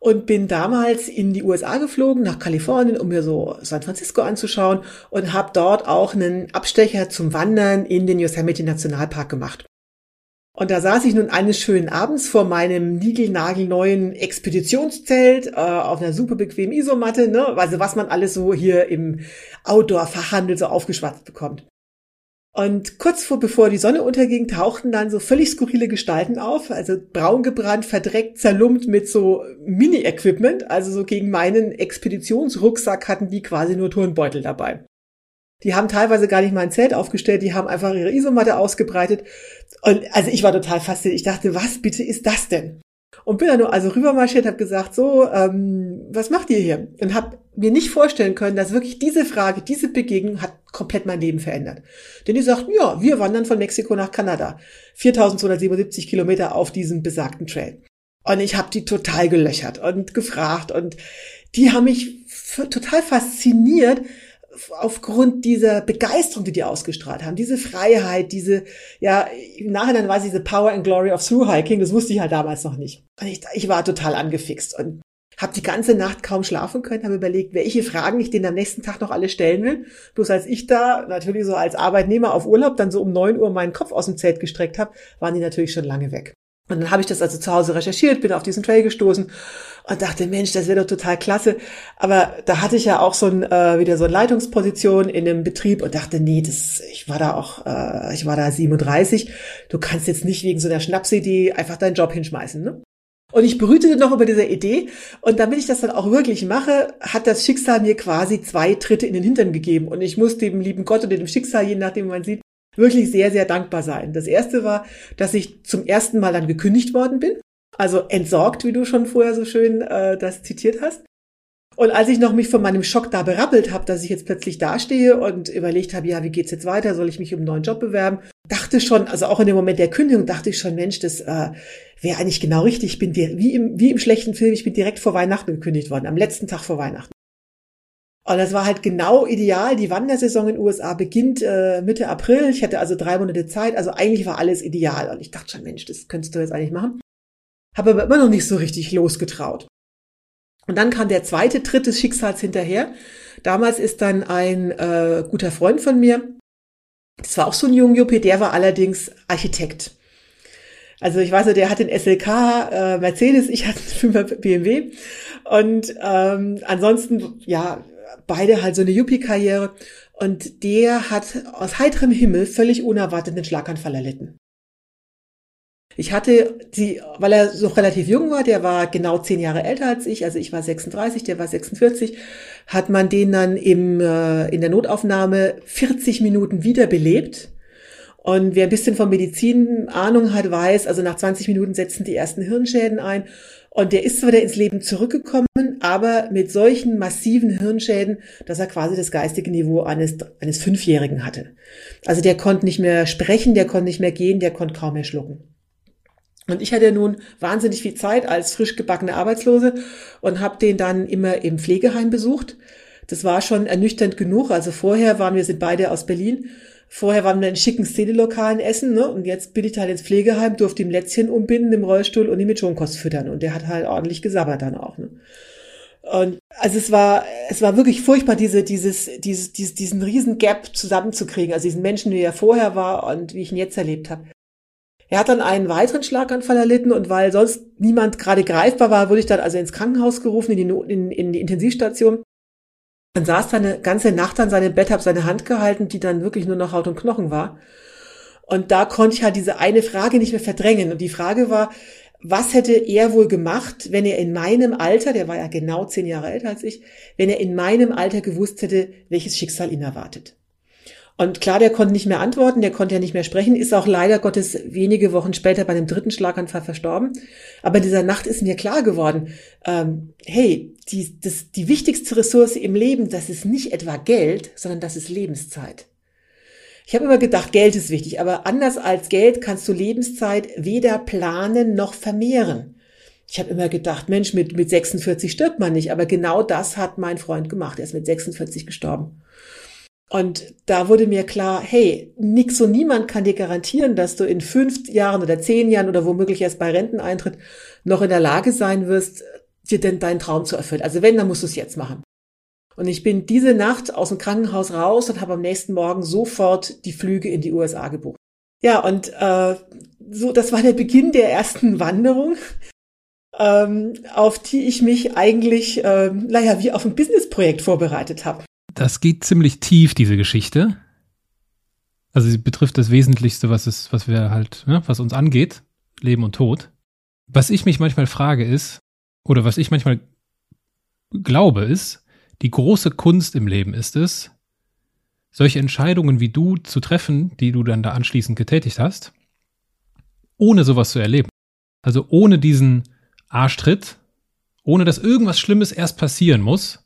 und bin damals in die USA geflogen, nach Kalifornien, um mir so San Francisco anzuschauen und habe dort auch einen Abstecher zum Wandern in den Yosemite Nationalpark gemacht. Und da saß ich nun eines schönen Abends vor meinem niegelnagelneuen Expeditionszelt äh, auf einer super bequemen Isomatte, ne? also was man alles so hier im Outdoor-Fachhandel so aufgeschwatzt bekommt. Und kurz vor, bevor die Sonne unterging, tauchten dann so völlig skurrile Gestalten auf, also braun gebrannt, verdreckt, zerlumpt mit so Mini-Equipment, also so gegen meinen Expeditionsrucksack hatten die quasi nur Turnbeutel dabei. Die haben teilweise gar nicht mal ein Zelt aufgestellt, die haben einfach ihre Isomatte ausgebreitet. Und also ich war total fasziniert. Ich dachte, was bitte ist das denn? Und bin dann nur also rübermarschiert, habe gesagt, so, ähm, was macht ihr hier? Und habe mir nicht vorstellen können, dass wirklich diese Frage, diese Begegnung hat komplett mein Leben verändert. Denn die sagten, ja, wir wandern von Mexiko nach Kanada. 4277 Kilometer auf diesem besagten Trail. Und ich habe die total gelöchert und gefragt und die haben mich total fasziniert, aufgrund dieser Begeisterung, die die ausgestrahlt haben, diese Freiheit, diese, ja, im Nachhinein weiß ich, diese Power and Glory of Through Hiking, das wusste ich halt damals noch nicht. Und ich, ich war total angefixt und habe die ganze Nacht kaum schlafen können, habe überlegt, welche Fragen ich denen am nächsten Tag noch alle stellen will. Bloß als ich da natürlich so als Arbeitnehmer auf Urlaub dann so um neun Uhr meinen Kopf aus dem Zelt gestreckt habe, waren die natürlich schon lange weg. Und dann habe ich das also zu Hause recherchiert, bin auf diesen Trail gestoßen und dachte, Mensch, das wäre doch total klasse. Aber da hatte ich ja auch so ein, äh, wieder so eine Leitungsposition in einem Betrieb und dachte, nee, das, ich war da auch, äh, ich war da 37. Du kannst jetzt nicht wegen so einer Schnapsidee einfach deinen Job hinschmeißen, ne? Und ich brütete noch über diese Idee. Und damit ich das dann auch wirklich mache, hat das Schicksal mir quasi zwei Tritte in den Hintern gegeben. Und ich muss dem lieben Gott oder dem Schicksal, je nachdem man sieht, wirklich sehr, sehr dankbar sein. Das erste war, dass ich zum ersten Mal dann gekündigt worden bin. Also entsorgt, wie du schon vorher so schön äh, das zitiert hast. Und als ich noch mich von meinem Schock da berappelt habe, dass ich jetzt plötzlich dastehe und überlegt habe, ja, wie geht's jetzt weiter? Soll ich mich um einen neuen Job bewerben? Dachte schon, also auch in dem Moment der Kündigung dachte ich schon, Mensch, das äh, wäre eigentlich genau richtig. Ich bin dir, wie im, wie im schlechten Film, ich bin direkt vor Weihnachten gekündigt worden, am letzten Tag vor Weihnachten. Und das war halt genau ideal. Die Wandersaison in den USA beginnt äh, Mitte April. Ich hatte also drei Monate Zeit. Also eigentlich war alles ideal. Und ich dachte schon, Mensch, das könntest du jetzt eigentlich machen. Habe aber immer noch nicht so richtig losgetraut. Und dann kam der zweite Tritt des Schicksals hinterher. Damals ist dann ein äh, guter Freund von mir, das war auch so ein Jungjuppie, der war allerdings Architekt. Also ich weiß, der hat den SLK äh, Mercedes, ich hatte einen 5 BMW. Und ähm, ansonsten, ja, beide halt so eine Yuppie-Karriere. Und der hat aus heiterem Himmel völlig unerwartet einen Schlaganfall erlitten. Ich hatte die, weil er so relativ jung war, der war genau zehn Jahre älter als ich, also ich war 36, der war 46, hat man den dann im, äh, in der Notaufnahme 40 Minuten wiederbelebt. Und wer ein bisschen von Medizin Ahnung hat, weiß, also nach 20 Minuten setzen die ersten Hirnschäden ein. Und der ist zwar wieder ins Leben zurückgekommen, aber mit solchen massiven Hirnschäden, dass er quasi das geistige Niveau eines, eines Fünfjährigen hatte. Also der konnte nicht mehr sprechen, der konnte nicht mehr gehen, der konnte kaum mehr schlucken. Und ich hatte nun wahnsinnig viel Zeit als frisch gebackene Arbeitslose und habe den dann immer im Pflegeheim besucht. Das war schon ernüchternd genug. Also vorher waren wir, sind beide aus Berlin, Vorher waren wir in schicken Szenelokalen essen, ne? Und jetzt bin ich halt ins Pflegeheim, durfte ihm Lätzchen umbinden im Rollstuhl und ihn mit Schonkost füttern. Und der hat halt ordentlich gesabbert dann auch, ne? Und also es war, es war wirklich furchtbar, diese, dieses, dieses, dieses, diesen riesen Gap zusammenzukriegen. Also diesen Menschen, wie er vorher war und wie ich ihn jetzt erlebt habe. Er hat dann einen weiteren Schlaganfall erlitten und weil sonst niemand gerade greifbar war, wurde ich dann also ins Krankenhaus gerufen, in die, in, in die Intensivstation. Dann saß da eine ganze Nacht an seinem Bett, hab seine Hand gehalten, die dann wirklich nur noch Haut und Knochen war. Und da konnte ich halt diese eine Frage nicht mehr verdrängen. Und die Frage war, was hätte er wohl gemacht, wenn er in meinem Alter, der war ja genau zehn Jahre älter als ich, wenn er in meinem Alter gewusst hätte, welches Schicksal ihn erwartet? Und klar, der konnte nicht mehr antworten, der konnte ja nicht mehr sprechen, ist auch leider Gottes wenige Wochen später bei einem dritten Schlaganfall verstorben. Aber in dieser Nacht ist mir klar geworden, ähm, hey, die, das, die wichtigste Ressource im Leben, das ist nicht etwa Geld, sondern das ist Lebenszeit. Ich habe immer gedacht, Geld ist wichtig, aber anders als Geld kannst du Lebenszeit weder planen noch vermehren. Ich habe immer gedacht, Mensch, mit, mit 46 stirbt man nicht, aber genau das hat mein Freund gemacht. Er ist mit 46 gestorben. Und da wurde mir klar, hey, nix und niemand kann dir garantieren, dass du in fünf Jahren oder zehn Jahren oder womöglich erst bei Renteneintritt noch in der Lage sein wirst, dir denn deinen Traum zu erfüllen. Also wenn, dann musst du es jetzt machen. Und ich bin diese Nacht aus dem Krankenhaus raus und habe am nächsten Morgen sofort die Flüge in die USA gebucht. Ja, und äh, so, das war der Beginn der ersten Wanderung, ähm, auf die ich mich eigentlich, äh, naja, wie auf ein Businessprojekt vorbereitet habe. Das geht ziemlich tief, diese Geschichte. Also sie betrifft das Wesentlichste, was es, was wir halt, ne, was uns angeht, Leben und Tod. Was ich mich manchmal frage ist, oder was ich manchmal glaube ist, die große Kunst im Leben ist es, solche Entscheidungen wie du zu treffen, die du dann da anschließend getätigt hast, ohne sowas zu erleben. Also ohne diesen Arschtritt, ohne dass irgendwas Schlimmes erst passieren muss,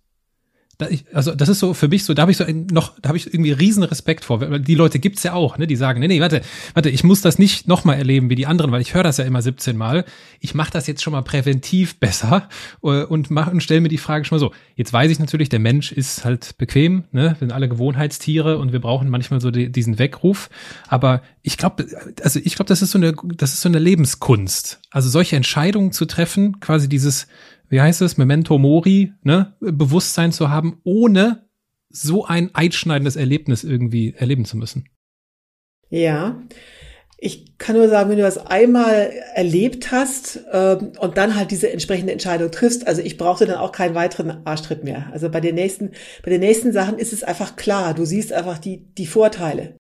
also das ist so für mich so, da habe ich so noch, da habe ich irgendwie riesen Respekt vor, die Leute gibt's ja auch, ne, die sagen, nee, nee, warte, warte, ich muss das nicht nochmal erleben wie die anderen, weil ich höre das ja immer 17 Mal. Ich mache das jetzt schon mal präventiv besser äh, und mach und stelle mir die Frage schon mal so. Jetzt weiß ich natürlich, der Mensch ist halt bequem, ne, wir sind alle Gewohnheitstiere und wir brauchen manchmal so die, diesen Weckruf, aber ich glaube, also ich glaube, das ist so eine, das ist so eine Lebenskunst. Also solche Entscheidungen zu treffen, quasi dieses wie heißt es, Memento Mori, ne, Bewusstsein zu haben, ohne so ein einschneidendes Erlebnis irgendwie erleben zu müssen. Ja, ich kann nur sagen, wenn du das einmal erlebt hast ähm, und dann halt diese entsprechende Entscheidung triffst, also ich brauchte dann auch keinen weiteren Arschtritt mehr. Also bei den nächsten, bei den nächsten Sachen ist es einfach klar. Du siehst einfach die die Vorteile.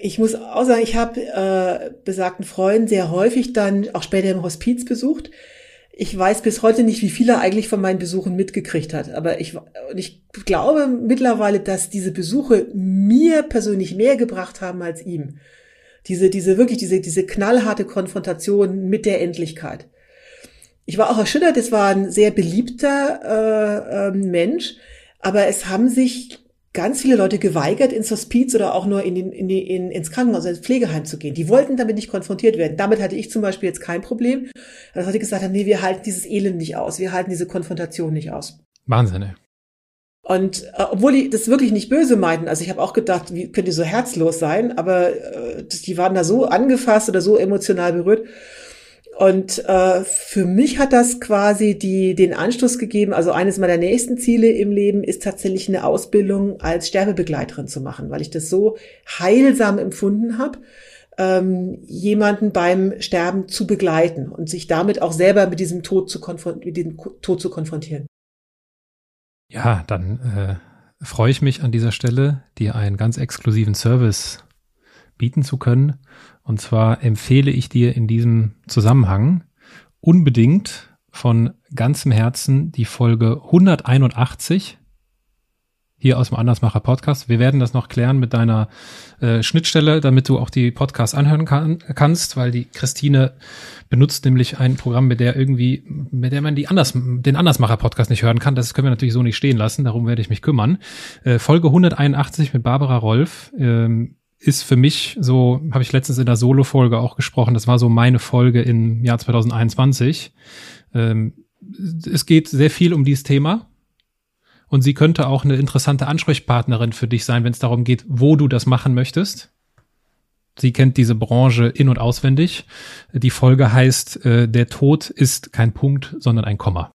Ich muss auch sagen, ich habe äh, besagten Freund sehr häufig dann auch später im Hospiz besucht. Ich weiß bis heute nicht, wie viel er eigentlich von meinen Besuchen mitgekriegt hat. Aber ich, ich glaube mittlerweile, dass diese Besuche mir persönlich mehr gebracht haben als ihm. Diese, diese wirklich, diese, diese knallharte Konfrontation mit der Endlichkeit. Ich war auch erschüttert, es war ein sehr beliebter äh, äh, Mensch, aber es haben sich ganz viele Leute geweigert, ins Hospiz oder auch nur in, den, in, die, in, ins Krankenhaus, ins Pflegeheim zu gehen. Die wollten damit nicht konfrontiert werden. Damit hatte ich zum Beispiel jetzt kein Problem. Dass Leute gesagt haben, nee, wir halten dieses Elend nicht aus, wir halten diese Konfrontation nicht aus. Wahnsinn, ey. Und äh, obwohl die das wirklich nicht böse meinten, also ich habe auch gedacht, wie könnt ihr so herzlos sein, aber äh, die waren da so angefasst oder so emotional berührt. Und äh, für mich hat das quasi die, den Anstoß gegeben. Also eines meiner nächsten Ziele im Leben ist tatsächlich eine Ausbildung als Sterbebegleiterin zu machen, weil ich das so heilsam empfunden habe, ähm, jemanden beim Sterben zu begleiten und sich damit auch selber mit diesem Tod zu, mit diesem Tod zu konfrontieren. Ja, dann äh, freue ich mich an dieser Stelle, dir einen ganz exklusiven Service bieten zu können. Und zwar empfehle ich dir in diesem Zusammenhang unbedingt von ganzem Herzen die Folge 181 hier aus dem Andersmacher Podcast. Wir werden das noch klären mit deiner äh, Schnittstelle, damit du auch die Podcasts anhören kann, kannst, weil die Christine benutzt nämlich ein Programm, mit der irgendwie, mit der man die Anders, den Andersmacher Podcast nicht hören kann. Das können wir natürlich so nicht stehen lassen. Darum werde ich mich kümmern. Äh, Folge 181 mit Barbara Rolf. Ähm, ist für mich so, habe ich letztens in der Solo-Folge auch gesprochen, das war so meine Folge im Jahr 2021. Ähm, es geht sehr viel um dieses Thema. Und sie könnte auch eine interessante Ansprechpartnerin für dich sein, wenn es darum geht, wo du das machen möchtest. Sie kennt diese Branche in- und auswendig. Die Folge heißt, äh, der Tod ist kein Punkt, sondern ein Komma.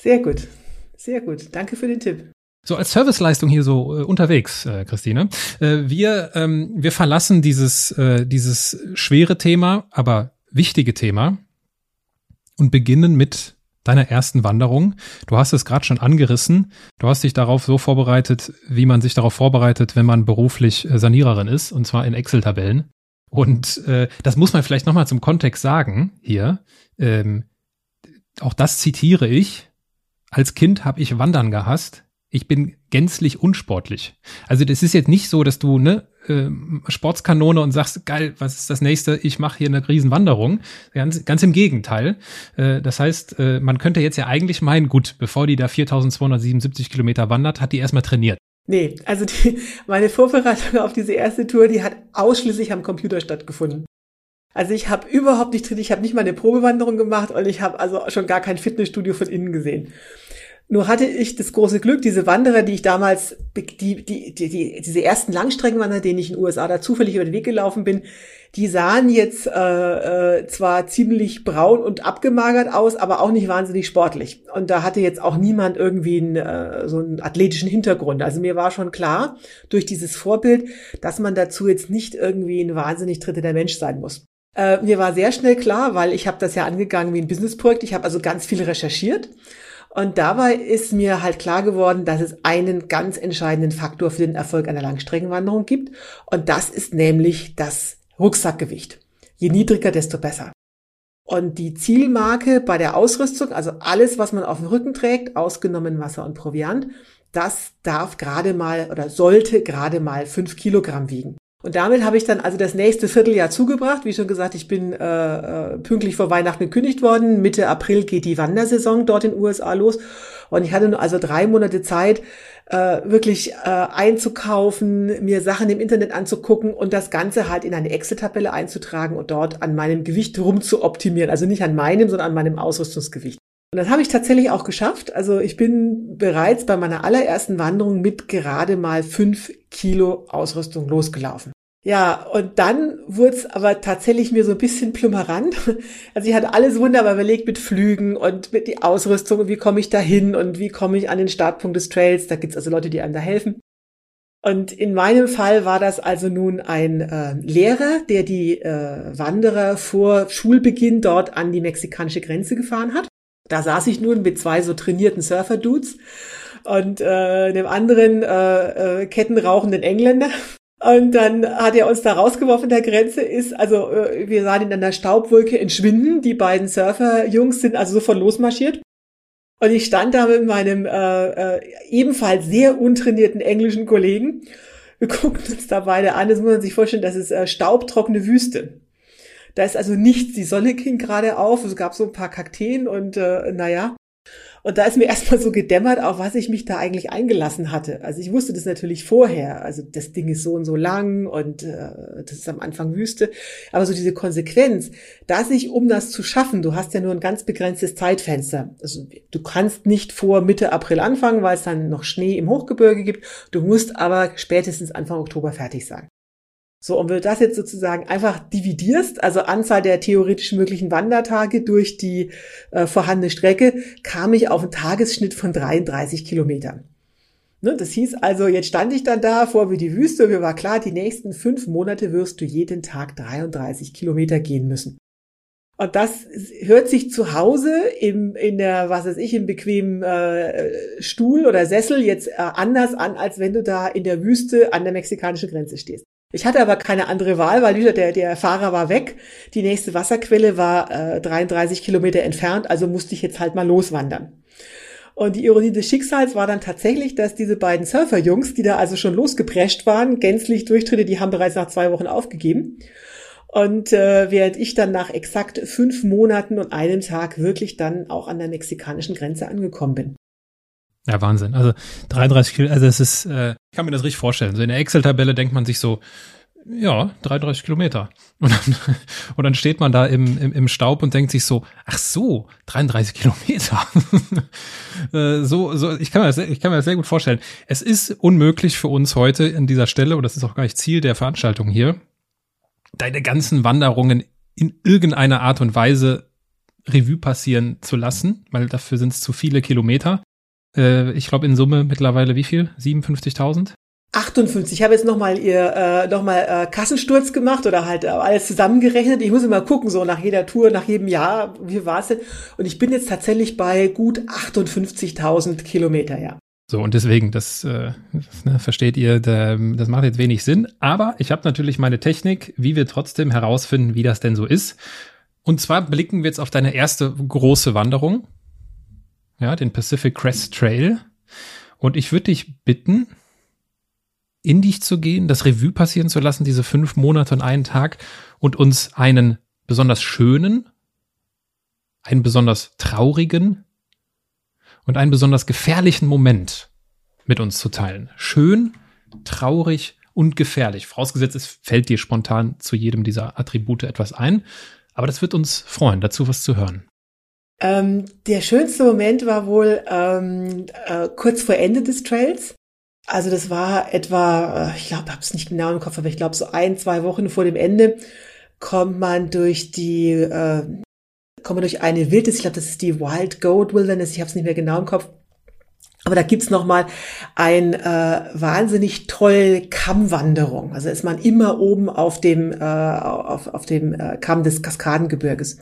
Sehr gut. Sehr gut. Danke für den Tipp. So als Serviceleistung hier so äh, unterwegs, äh, Christine. Äh, wir, ähm, wir verlassen dieses, äh, dieses schwere Thema, aber wichtige Thema und beginnen mit deiner ersten Wanderung. Du hast es gerade schon angerissen. Du hast dich darauf so vorbereitet, wie man sich darauf vorbereitet, wenn man beruflich äh, Saniererin ist, und zwar in Excel-Tabellen. Und äh, das muss man vielleicht nochmal zum Kontext sagen hier. Ähm, auch das zitiere ich. Als Kind habe ich Wandern gehasst ich bin gänzlich unsportlich. Also das ist jetzt nicht so, dass du ne äh, Sportskanone und sagst, geil, was ist das nächste? Ich mache hier eine Riesenwanderung. Ganz, ganz im Gegenteil. Äh, das heißt, äh, man könnte jetzt ja eigentlich meinen, gut, bevor die da 4277 Kilometer wandert, hat die erstmal trainiert. Nee, also die, meine Vorbereitung auf diese erste Tour, die hat ausschließlich am Computer stattgefunden. Also ich habe überhaupt nicht drin, ich habe nicht mal eine Probewanderung gemacht und ich habe also schon gar kein Fitnessstudio von innen gesehen. Nur hatte ich das große Glück, diese Wanderer, die ich damals, die, die, die, die diese ersten Langstreckenwanderer, denen ich in den USA da zufällig über den Weg gelaufen bin, die sahen jetzt äh, äh, zwar ziemlich braun und abgemagert aus, aber auch nicht wahnsinnig sportlich. Und da hatte jetzt auch niemand irgendwie einen, äh, so einen athletischen Hintergrund. Also mir war schon klar durch dieses Vorbild, dass man dazu jetzt nicht irgendwie ein wahnsinnig dritter Mensch sein muss. Äh, mir war sehr schnell klar, weil ich habe das ja angegangen wie ein Businessprojekt. Ich habe also ganz viel recherchiert und dabei ist mir halt klar geworden, dass es einen ganz entscheidenden Faktor für den Erfolg einer Langstreckenwanderung gibt. Und das ist nämlich das Rucksackgewicht. Je niedriger, desto besser. Und die Zielmarke bei der Ausrüstung, also alles, was man auf dem Rücken trägt, ausgenommen Wasser und Proviant, das darf gerade mal oder sollte gerade mal fünf Kilogramm wiegen. Und damit habe ich dann also das nächste Vierteljahr zugebracht. Wie schon gesagt, ich bin äh, äh, pünktlich vor Weihnachten gekündigt worden. Mitte April geht die Wandersaison dort in den USA los. Und ich hatte also drei Monate Zeit, äh, wirklich äh, einzukaufen, mir Sachen im Internet anzugucken und das Ganze halt in eine Excel-Tabelle einzutragen und dort an meinem Gewicht rum zu optimieren. Also nicht an meinem, sondern an meinem Ausrüstungsgewicht. Und das habe ich tatsächlich auch geschafft. Also ich bin bereits bei meiner allerersten Wanderung mit gerade mal fünf Kilo Ausrüstung losgelaufen. Ja, und dann wurde es aber tatsächlich mir so ein bisschen plümmerant. Also ich hatte alles wunderbar überlegt mit Flügen und mit die Ausrüstung und wie komme ich da hin und wie komme ich an den Startpunkt des Trails. Da gibt's also Leute, die einem da helfen. Und in meinem Fall war das also nun ein äh, Lehrer, der die äh, Wanderer vor Schulbeginn dort an die mexikanische Grenze gefahren hat. Da saß ich nun mit zwei so trainierten Surfer-Dudes und äh, einem anderen äh, äh, kettenrauchenden Engländer. Und dann hat er uns da rausgeworfen der Grenze, ist, also äh, wir sahen ihn in einer Staubwolke entschwinden. Die beiden Surfer-Jungs sind also sofort losmarschiert. Und ich stand da mit meinem äh, äh, ebenfalls sehr untrainierten englischen Kollegen. Wir guckten uns da beide an. Das muss man sich vorstellen, das ist äh, staubtrockene Wüste. Da ist also nichts, die Sonne ging gerade auf, es gab so ein paar Kakteen und äh, naja. Und da ist mir erstmal so gedämmert, auf was ich mich da eigentlich eingelassen hatte. Also ich wusste das natürlich vorher. Also das Ding ist so und so lang und äh, das ist am Anfang Wüste. Aber so diese Konsequenz, dass ich, um das zu schaffen, du hast ja nur ein ganz begrenztes Zeitfenster. Also du kannst nicht vor Mitte April anfangen, weil es dann noch Schnee im Hochgebirge gibt. Du musst aber spätestens Anfang Oktober fertig sein. So, und wenn du das jetzt sozusagen einfach dividierst, also Anzahl der theoretisch möglichen Wandertage durch die äh, vorhandene Strecke, kam ich auf einen Tagesschnitt von 33 Kilometern. Ne, das hieß also, jetzt stand ich dann da vor wie die Wüste mir war klar, die nächsten fünf Monate wirst du jeden Tag 33 Kilometer gehen müssen. Und das hört sich zu Hause im, in der, was weiß ich, im bequemen äh, Stuhl oder Sessel jetzt äh, anders an, als wenn du da in der Wüste an der mexikanischen Grenze stehst. Ich hatte aber keine andere Wahl, weil wieder der, der Fahrer war weg. Die nächste Wasserquelle war äh, 33 Kilometer entfernt, also musste ich jetzt halt mal loswandern. Und die Ironie des Schicksals war dann tatsächlich, dass diese beiden Surferjungs, die da also schon losgeprescht waren, gänzlich Durchtritte, die haben bereits nach zwei Wochen aufgegeben. Und äh, während ich dann nach exakt fünf Monaten und einem Tag wirklich dann auch an der mexikanischen Grenze angekommen bin. Ja, Wahnsinn. Also 33 Kilometer, also es ist, äh, ich kann mir das richtig vorstellen. So in der Excel-Tabelle denkt man sich so, ja, 33 Kilometer. Und dann, und dann steht man da im, im, im Staub und denkt sich so, ach so, 33 Kilometer. Äh, so, so, ich kann, mir das, ich kann mir das sehr gut vorstellen. Es ist unmöglich für uns heute an dieser Stelle, und das ist auch gar nicht Ziel der Veranstaltung hier, deine ganzen Wanderungen in irgendeiner Art und Weise Revue passieren zu lassen, weil dafür sind es zu viele Kilometer. Äh, ich glaube in Summe mittlerweile wie viel? 57.000? 58. Ich habe jetzt nochmal ihr äh, noch mal, äh, Kassensturz gemacht oder halt äh, alles zusammengerechnet. Ich muss immer gucken, so nach jeder Tour, nach jedem Jahr, wie war es denn? Und ich bin jetzt tatsächlich bei gut 58.000 Kilometer, ja. So, und deswegen, das, äh, ne, versteht ihr, der, das macht jetzt wenig Sinn. Aber ich habe natürlich meine Technik, wie wir trotzdem herausfinden, wie das denn so ist. Und zwar blicken wir jetzt auf deine erste große Wanderung ja, den Pacific Crest Trail. Und ich würde dich bitten, in dich zu gehen, das Revue passieren zu lassen, diese fünf Monate und einen Tag und uns einen besonders schönen, einen besonders traurigen und einen besonders gefährlichen Moment mit uns zu teilen. Schön, traurig und gefährlich. Vorausgesetzt, es fällt dir spontan zu jedem dieser Attribute etwas ein. Aber das wird uns freuen, dazu was zu hören. Ähm, der schönste Moment war wohl ähm, äh, kurz vor Ende des Trails. Also das war etwa, äh, ich glaube, habe es nicht genau im Kopf, aber ich glaube so ein, zwei Wochen vor dem Ende kommt man durch die, äh, kommt man durch eine Wildnis, ich glaube, das ist die Wild Goat Wilderness, ich habe es nicht mehr genau im Kopf. Aber da gibt's noch mal ein äh, wahnsinnig toll Kammwanderung. Also ist man immer oben auf dem äh, auf, auf dem äh, Kamm des Kaskadengebirges.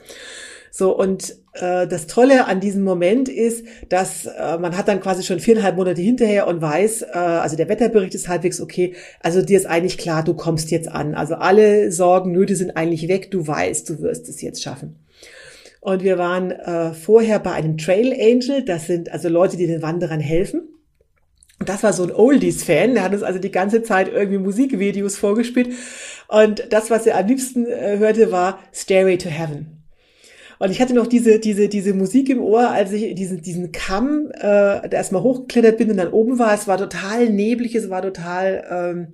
So, und das Tolle an diesem Moment ist, dass äh, man hat dann quasi schon viereinhalb Monate hinterher und weiß, äh, also der Wetterbericht ist halbwegs okay, also dir ist eigentlich klar, du kommst jetzt an. Also alle Sorgen, Nöte sind eigentlich weg, du weißt, du wirst es jetzt schaffen. Und wir waren äh, vorher bei einem Trail Angel, das sind also Leute, die den Wanderern helfen. Und das war so ein Oldies-Fan, der hat uns also die ganze Zeit irgendwie Musikvideos vorgespielt. Und das, was er am liebsten äh, hörte, war Stairway to Heaven. Und ich hatte noch diese, diese, diese Musik im Ohr, als ich diesen, diesen Kamm äh, erstmal hochgeklettert bin und dann oben war. Es war total neblig, es war total ähm,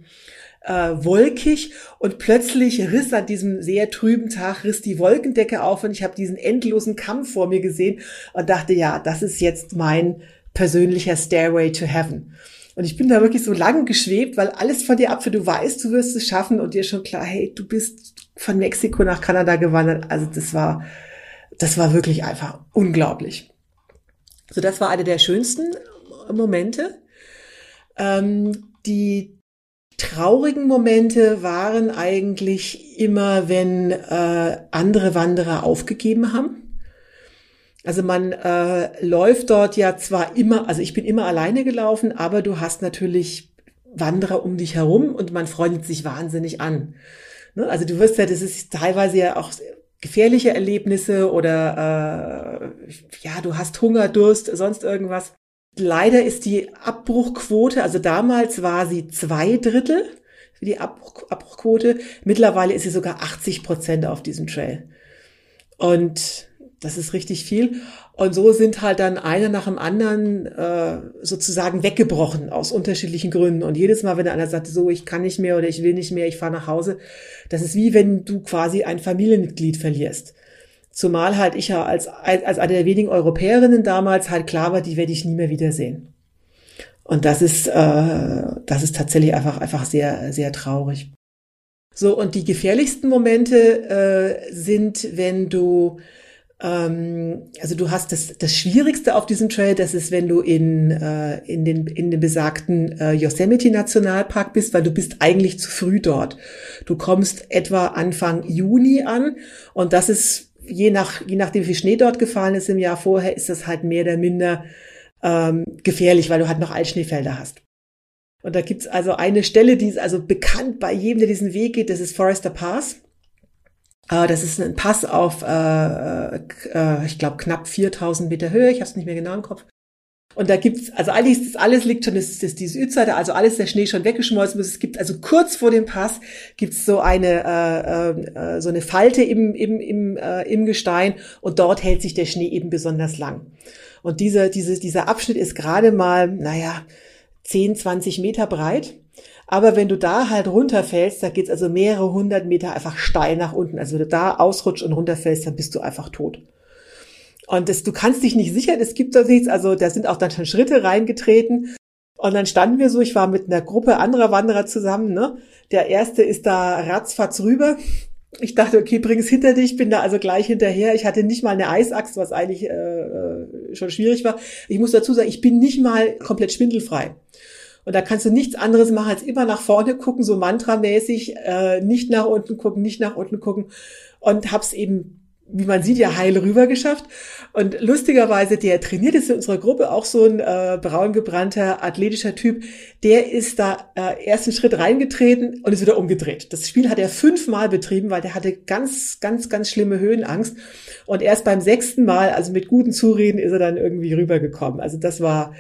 äh, wolkig und plötzlich riss an diesem sehr trüben Tag, riss die Wolkendecke auf und ich habe diesen endlosen Kamm vor mir gesehen und dachte, ja, das ist jetzt mein persönlicher Stairway to Heaven. Und ich bin da wirklich so lang geschwebt, weil alles von dir abfällt. Du weißt, du wirst es schaffen und dir schon klar, hey, du bist von Mexiko nach Kanada gewandert. Also das war, das war wirklich einfach unglaublich. So, das war eine der schönsten Momente. Ähm, die traurigen Momente waren eigentlich immer, wenn äh, andere Wanderer aufgegeben haben. Also man äh, läuft dort ja zwar immer, also ich bin immer alleine gelaufen, aber du hast natürlich Wanderer um dich herum und man freundet sich wahnsinnig an. Ne? Also du wirst ja, das ist teilweise ja auch gefährliche Erlebnisse oder äh, ja, du hast Hunger, Durst, sonst irgendwas. Leider ist die Abbruchquote, also damals war sie zwei Drittel für die Abbruch, Abbruchquote. Mittlerweile ist sie sogar 80 Prozent auf diesem Trail. Und das ist richtig viel. Und so sind halt dann einer nach dem anderen äh, sozusagen weggebrochen aus unterschiedlichen Gründen. Und jedes Mal, wenn einer sagt, so, ich kann nicht mehr oder ich will nicht mehr, ich fahre nach Hause, das ist wie wenn du quasi ein Familienmitglied verlierst. Zumal halt ich ja als, als eine der wenigen Europäerinnen damals halt klar war, die werde ich nie mehr wiedersehen. Und das ist, äh, das ist tatsächlich einfach, einfach sehr, sehr traurig. So, und die gefährlichsten Momente äh, sind, wenn du, also du hast das, das Schwierigste auf diesem Trail, das ist, wenn du in, äh, in, den, in den besagten äh, Yosemite Nationalpark bist, weil du bist eigentlich zu früh dort. Du kommst etwa Anfang Juni an und das ist je nach, je nachdem, wie viel Schnee dort gefallen ist im Jahr vorher, ist das halt mehr oder minder ähm, gefährlich, weil du halt noch Altschneefelder hast. Und da gibt's also eine Stelle, die ist also bekannt bei jedem, der diesen Weg geht, das ist Forester Pass. Äh, das ist ein Pass auf, äh, äh, ich glaube, knapp 4000 Meter Höhe, ich habe es nicht mehr genau im Kopf. Und da gibt's, also das alles liegt schon, das ist, das ist diese Üdseite, also alles der Schnee schon weggeschmolzen ist. Es gibt also kurz vor dem Pass gibt's so eine äh, äh, so eine Falte im im im, äh, im Gestein und dort hält sich der Schnee eben besonders lang. Und dieser diese, dieser Abschnitt ist gerade mal, naja, 10, 20 Meter breit. Aber wenn du da halt runterfällst, da geht's also mehrere hundert Meter einfach steil nach unten. Also wenn du da ausrutscht und runterfällst, dann bist du einfach tot. Und das, du kannst dich nicht sichern, es gibt da nichts. Also da sind auch dann schon Schritte reingetreten. Und dann standen wir so, ich war mit einer Gruppe anderer Wanderer zusammen. Ne? Der erste ist da ratzfatz rüber. Ich dachte, okay, bring es hinter dich, bin da also gleich hinterher. Ich hatte nicht mal eine Eisaxt, was eigentlich äh, äh, schon schwierig war. Ich muss dazu sagen, ich bin nicht mal komplett schwindelfrei. Und da kannst du nichts anderes machen, als immer nach vorne gucken, so mantramäßig, äh, nicht nach unten gucken, nicht nach unten gucken. Und hab's eben wie man sieht, ja heil rüber geschafft. Und lustigerweise, der trainiert ist in unserer Gruppe auch so ein äh, braun gebrannter, athletischer Typ. Der ist da äh, ersten Schritt reingetreten und ist wieder umgedreht. Das Spiel hat er fünfmal betrieben, weil der hatte ganz, ganz, ganz schlimme Höhenangst. Und erst beim sechsten Mal, also mit guten Zureden, ist er dann irgendwie rübergekommen. Also das war,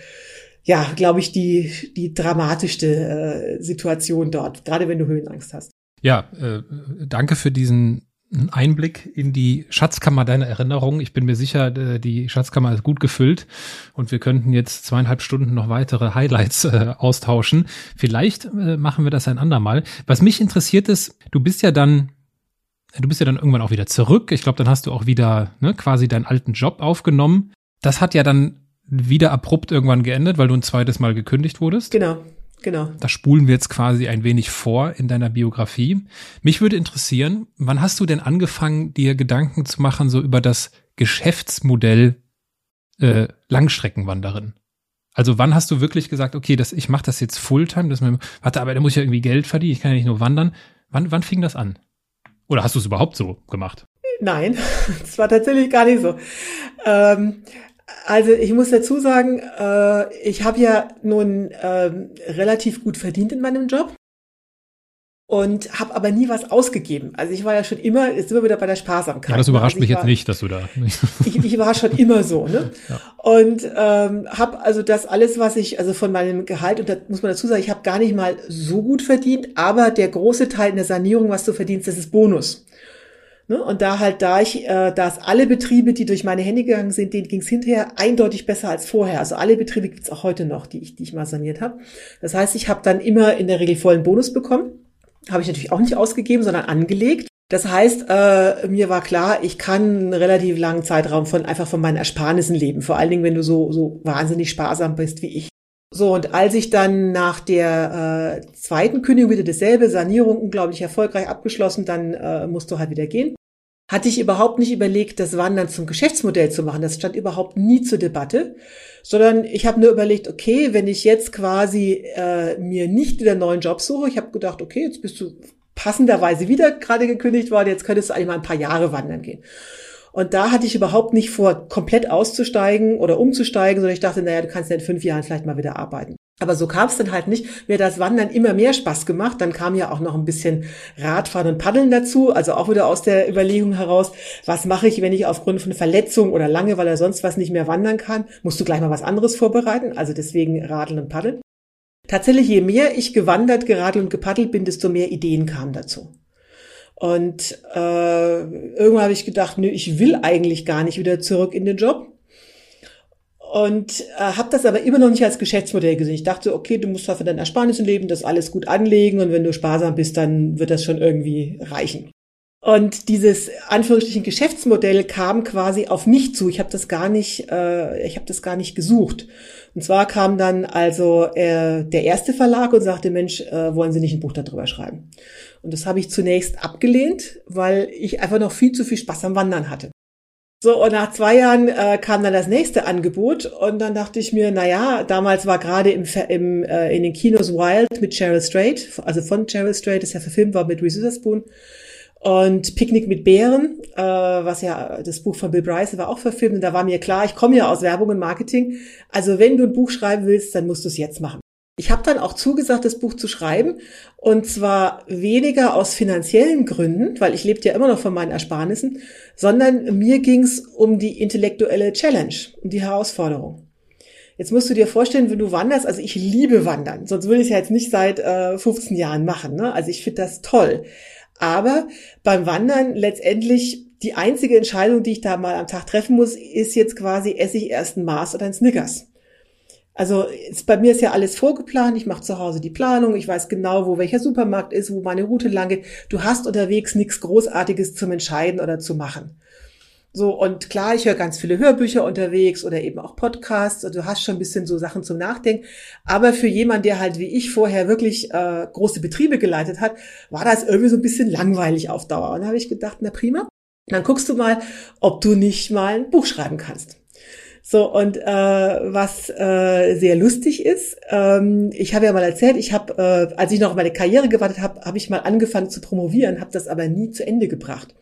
ja, glaube ich, die, die dramatischste äh, Situation dort, gerade wenn du Höhenangst hast. Ja, äh, danke für diesen Einblick in die Schatzkammer deiner Erinnerungen. Ich bin mir sicher, äh, die Schatzkammer ist gut gefüllt und wir könnten jetzt zweieinhalb Stunden noch weitere Highlights äh, austauschen. Vielleicht äh, machen wir das ein andermal. Was mich interessiert ist, du bist ja dann, du bist ja dann irgendwann auch wieder zurück. Ich glaube, dann hast du auch wieder ne, quasi deinen alten Job aufgenommen. Das hat ja dann wieder abrupt irgendwann geendet, weil du ein zweites Mal gekündigt wurdest. Genau. Genau. Da spulen wir jetzt quasi ein wenig vor in deiner Biografie. Mich würde interessieren, wann hast du denn angefangen, dir Gedanken zu machen, so über das Geschäftsmodell äh, Langstreckenwanderin? Also wann hast du wirklich gesagt, okay, das, ich mache das jetzt Fulltime, das man, warte, aber da muss ich ja irgendwie Geld verdienen, ich kann ja nicht nur wandern. Wann, wann fing das an? Oder hast du es überhaupt so gemacht? Nein, es war tatsächlich gar nicht so. Ähm, also ich muss dazu sagen, äh, ich habe ja nun äh, relativ gut verdient in meinem Job und habe aber nie was ausgegeben. Also ich war ja schon immer, jetzt sind wir wieder bei der Sparsamkeit. Ja, das überrascht also mich war, jetzt nicht, dass du da. ich, ich war schon immer so, ne? Ja. Und ähm, habe also das alles, was ich also von meinem Gehalt und da muss man dazu sagen, ich habe gar nicht mal so gut verdient, aber der große Teil in der Sanierung, was du verdienst, das ist Bonus. Ne? Und da halt, da ich, äh, da es alle Betriebe, die durch meine Hände gegangen sind, denen ging es hinterher eindeutig besser als vorher. Also alle Betriebe gibt es auch heute noch, die ich, die ich mal saniert habe. Das heißt, ich habe dann immer in der Regel vollen Bonus bekommen. Habe ich natürlich auch nicht ausgegeben, sondern angelegt. Das heißt, äh, mir war klar, ich kann einen relativ langen Zeitraum von einfach von meinen Ersparnissen leben. Vor allen Dingen, wenn du so, so wahnsinnig sparsam bist wie ich. So, und als ich dann nach der äh, zweiten Kündigung wieder dasselbe, Sanierung unglaublich erfolgreich abgeschlossen, dann äh, musst du halt wieder gehen, hatte ich überhaupt nicht überlegt, das Wandern zum Geschäftsmodell zu machen. Das stand überhaupt nie zur Debatte, sondern ich habe nur überlegt, okay, wenn ich jetzt quasi äh, mir nicht wieder einen neuen Job suche, ich habe gedacht, okay, jetzt bist du passenderweise wieder gerade gekündigt worden, jetzt könntest du eigentlich mal ein paar Jahre wandern gehen. Und da hatte ich überhaupt nicht vor, komplett auszusteigen oder umzusteigen, sondern ich dachte, naja, du kannst ja in fünf Jahren vielleicht mal wieder arbeiten. Aber so kam es dann halt nicht. Mir hat das Wandern immer mehr Spaß gemacht. Dann kam ja auch noch ein bisschen Radfahren und Paddeln dazu. Also auch wieder aus der Überlegung heraus, was mache ich, wenn ich aufgrund von Verletzung oder Langeweile oder sonst was nicht mehr wandern kann? Musst du gleich mal was anderes vorbereiten. Also deswegen Radeln und Paddeln. Tatsächlich, je mehr ich gewandert, geradelt und gepaddelt bin, desto mehr Ideen kamen dazu. Und äh, irgendwann habe ich gedacht, nö, ich will eigentlich gar nicht wieder zurück in den Job. Und äh, habe das aber immer noch nicht als Geschäftsmodell gesehen. Ich dachte, okay, du musst für dein Ersparnissen leben, das alles gut anlegen und wenn du sparsam bist, dann wird das schon irgendwie reichen. Und dieses Anführungsstrichen Geschäftsmodell kam quasi auf mich zu. Ich habe das gar nicht, äh, ich habe das gar nicht gesucht. Und zwar kam dann also äh, der erste Verlag und sagte, Mensch, äh, wollen Sie nicht ein Buch darüber schreiben? Und das habe ich zunächst abgelehnt, weil ich einfach noch viel zu viel Spaß am Wandern hatte. So, und nach zwei Jahren äh, kam dann das nächste Angebot und dann dachte ich mir, na ja, damals war gerade im, im, äh, in den Kinos Wild mit Cheryl Strait, also von Cheryl Strait, das ja verfilmt war mit Reese Witherspoon und Picknick mit Bären, äh, was ja das Buch von Bill Bryce war auch verfilmt und da war mir klar, ich komme ja aus Werbung und Marketing, also wenn du ein Buch schreiben willst, dann musst du es jetzt machen. Ich habe dann auch zugesagt, das Buch zu schreiben. Und zwar weniger aus finanziellen Gründen, weil ich lebte ja immer noch von meinen Ersparnissen, sondern mir ging es um die intellektuelle Challenge, um die Herausforderung. Jetzt musst du dir vorstellen, wenn du wanderst, also ich liebe Wandern, sonst würde ich es ja jetzt nicht seit äh, 15 Jahren machen. Ne? Also ich finde das toll. Aber beim Wandern letztendlich die einzige Entscheidung, die ich da mal am Tag treffen muss, ist jetzt quasi, esse ich erst ein Mars oder ein Snickers. Also ist, bei mir ist ja alles vorgeplant. Ich mache zu Hause die Planung. Ich weiß genau, wo welcher Supermarkt ist, wo meine Route lang geht. Du hast unterwegs nichts Großartiges zum Entscheiden oder zu machen. So, und klar, ich höre ganz viele Hörbücher unterwegs oder eben auch Podcasts. Und du hast schon ein bisschen so Sachen zum Nachdenken. Aber für jemand, der halt wie ich vorher wirklich äh, große Betriebe geleitet hat, war das irgendwie so ein bisschen langweilig auf Dauer. Und da habe ich gedacht, na prima, dann guckst du mal, ob du nicht mal ein Buch schreiben kannst. So, und äh, was äh, sehr lustig ist, ähm, ich habe ja mal erzählt, ich habe, äh, als ich noch meine Karriere gewartet habe, habe ich mal angefangen zu promovieren, habe das aber nie zu Ende gebracht.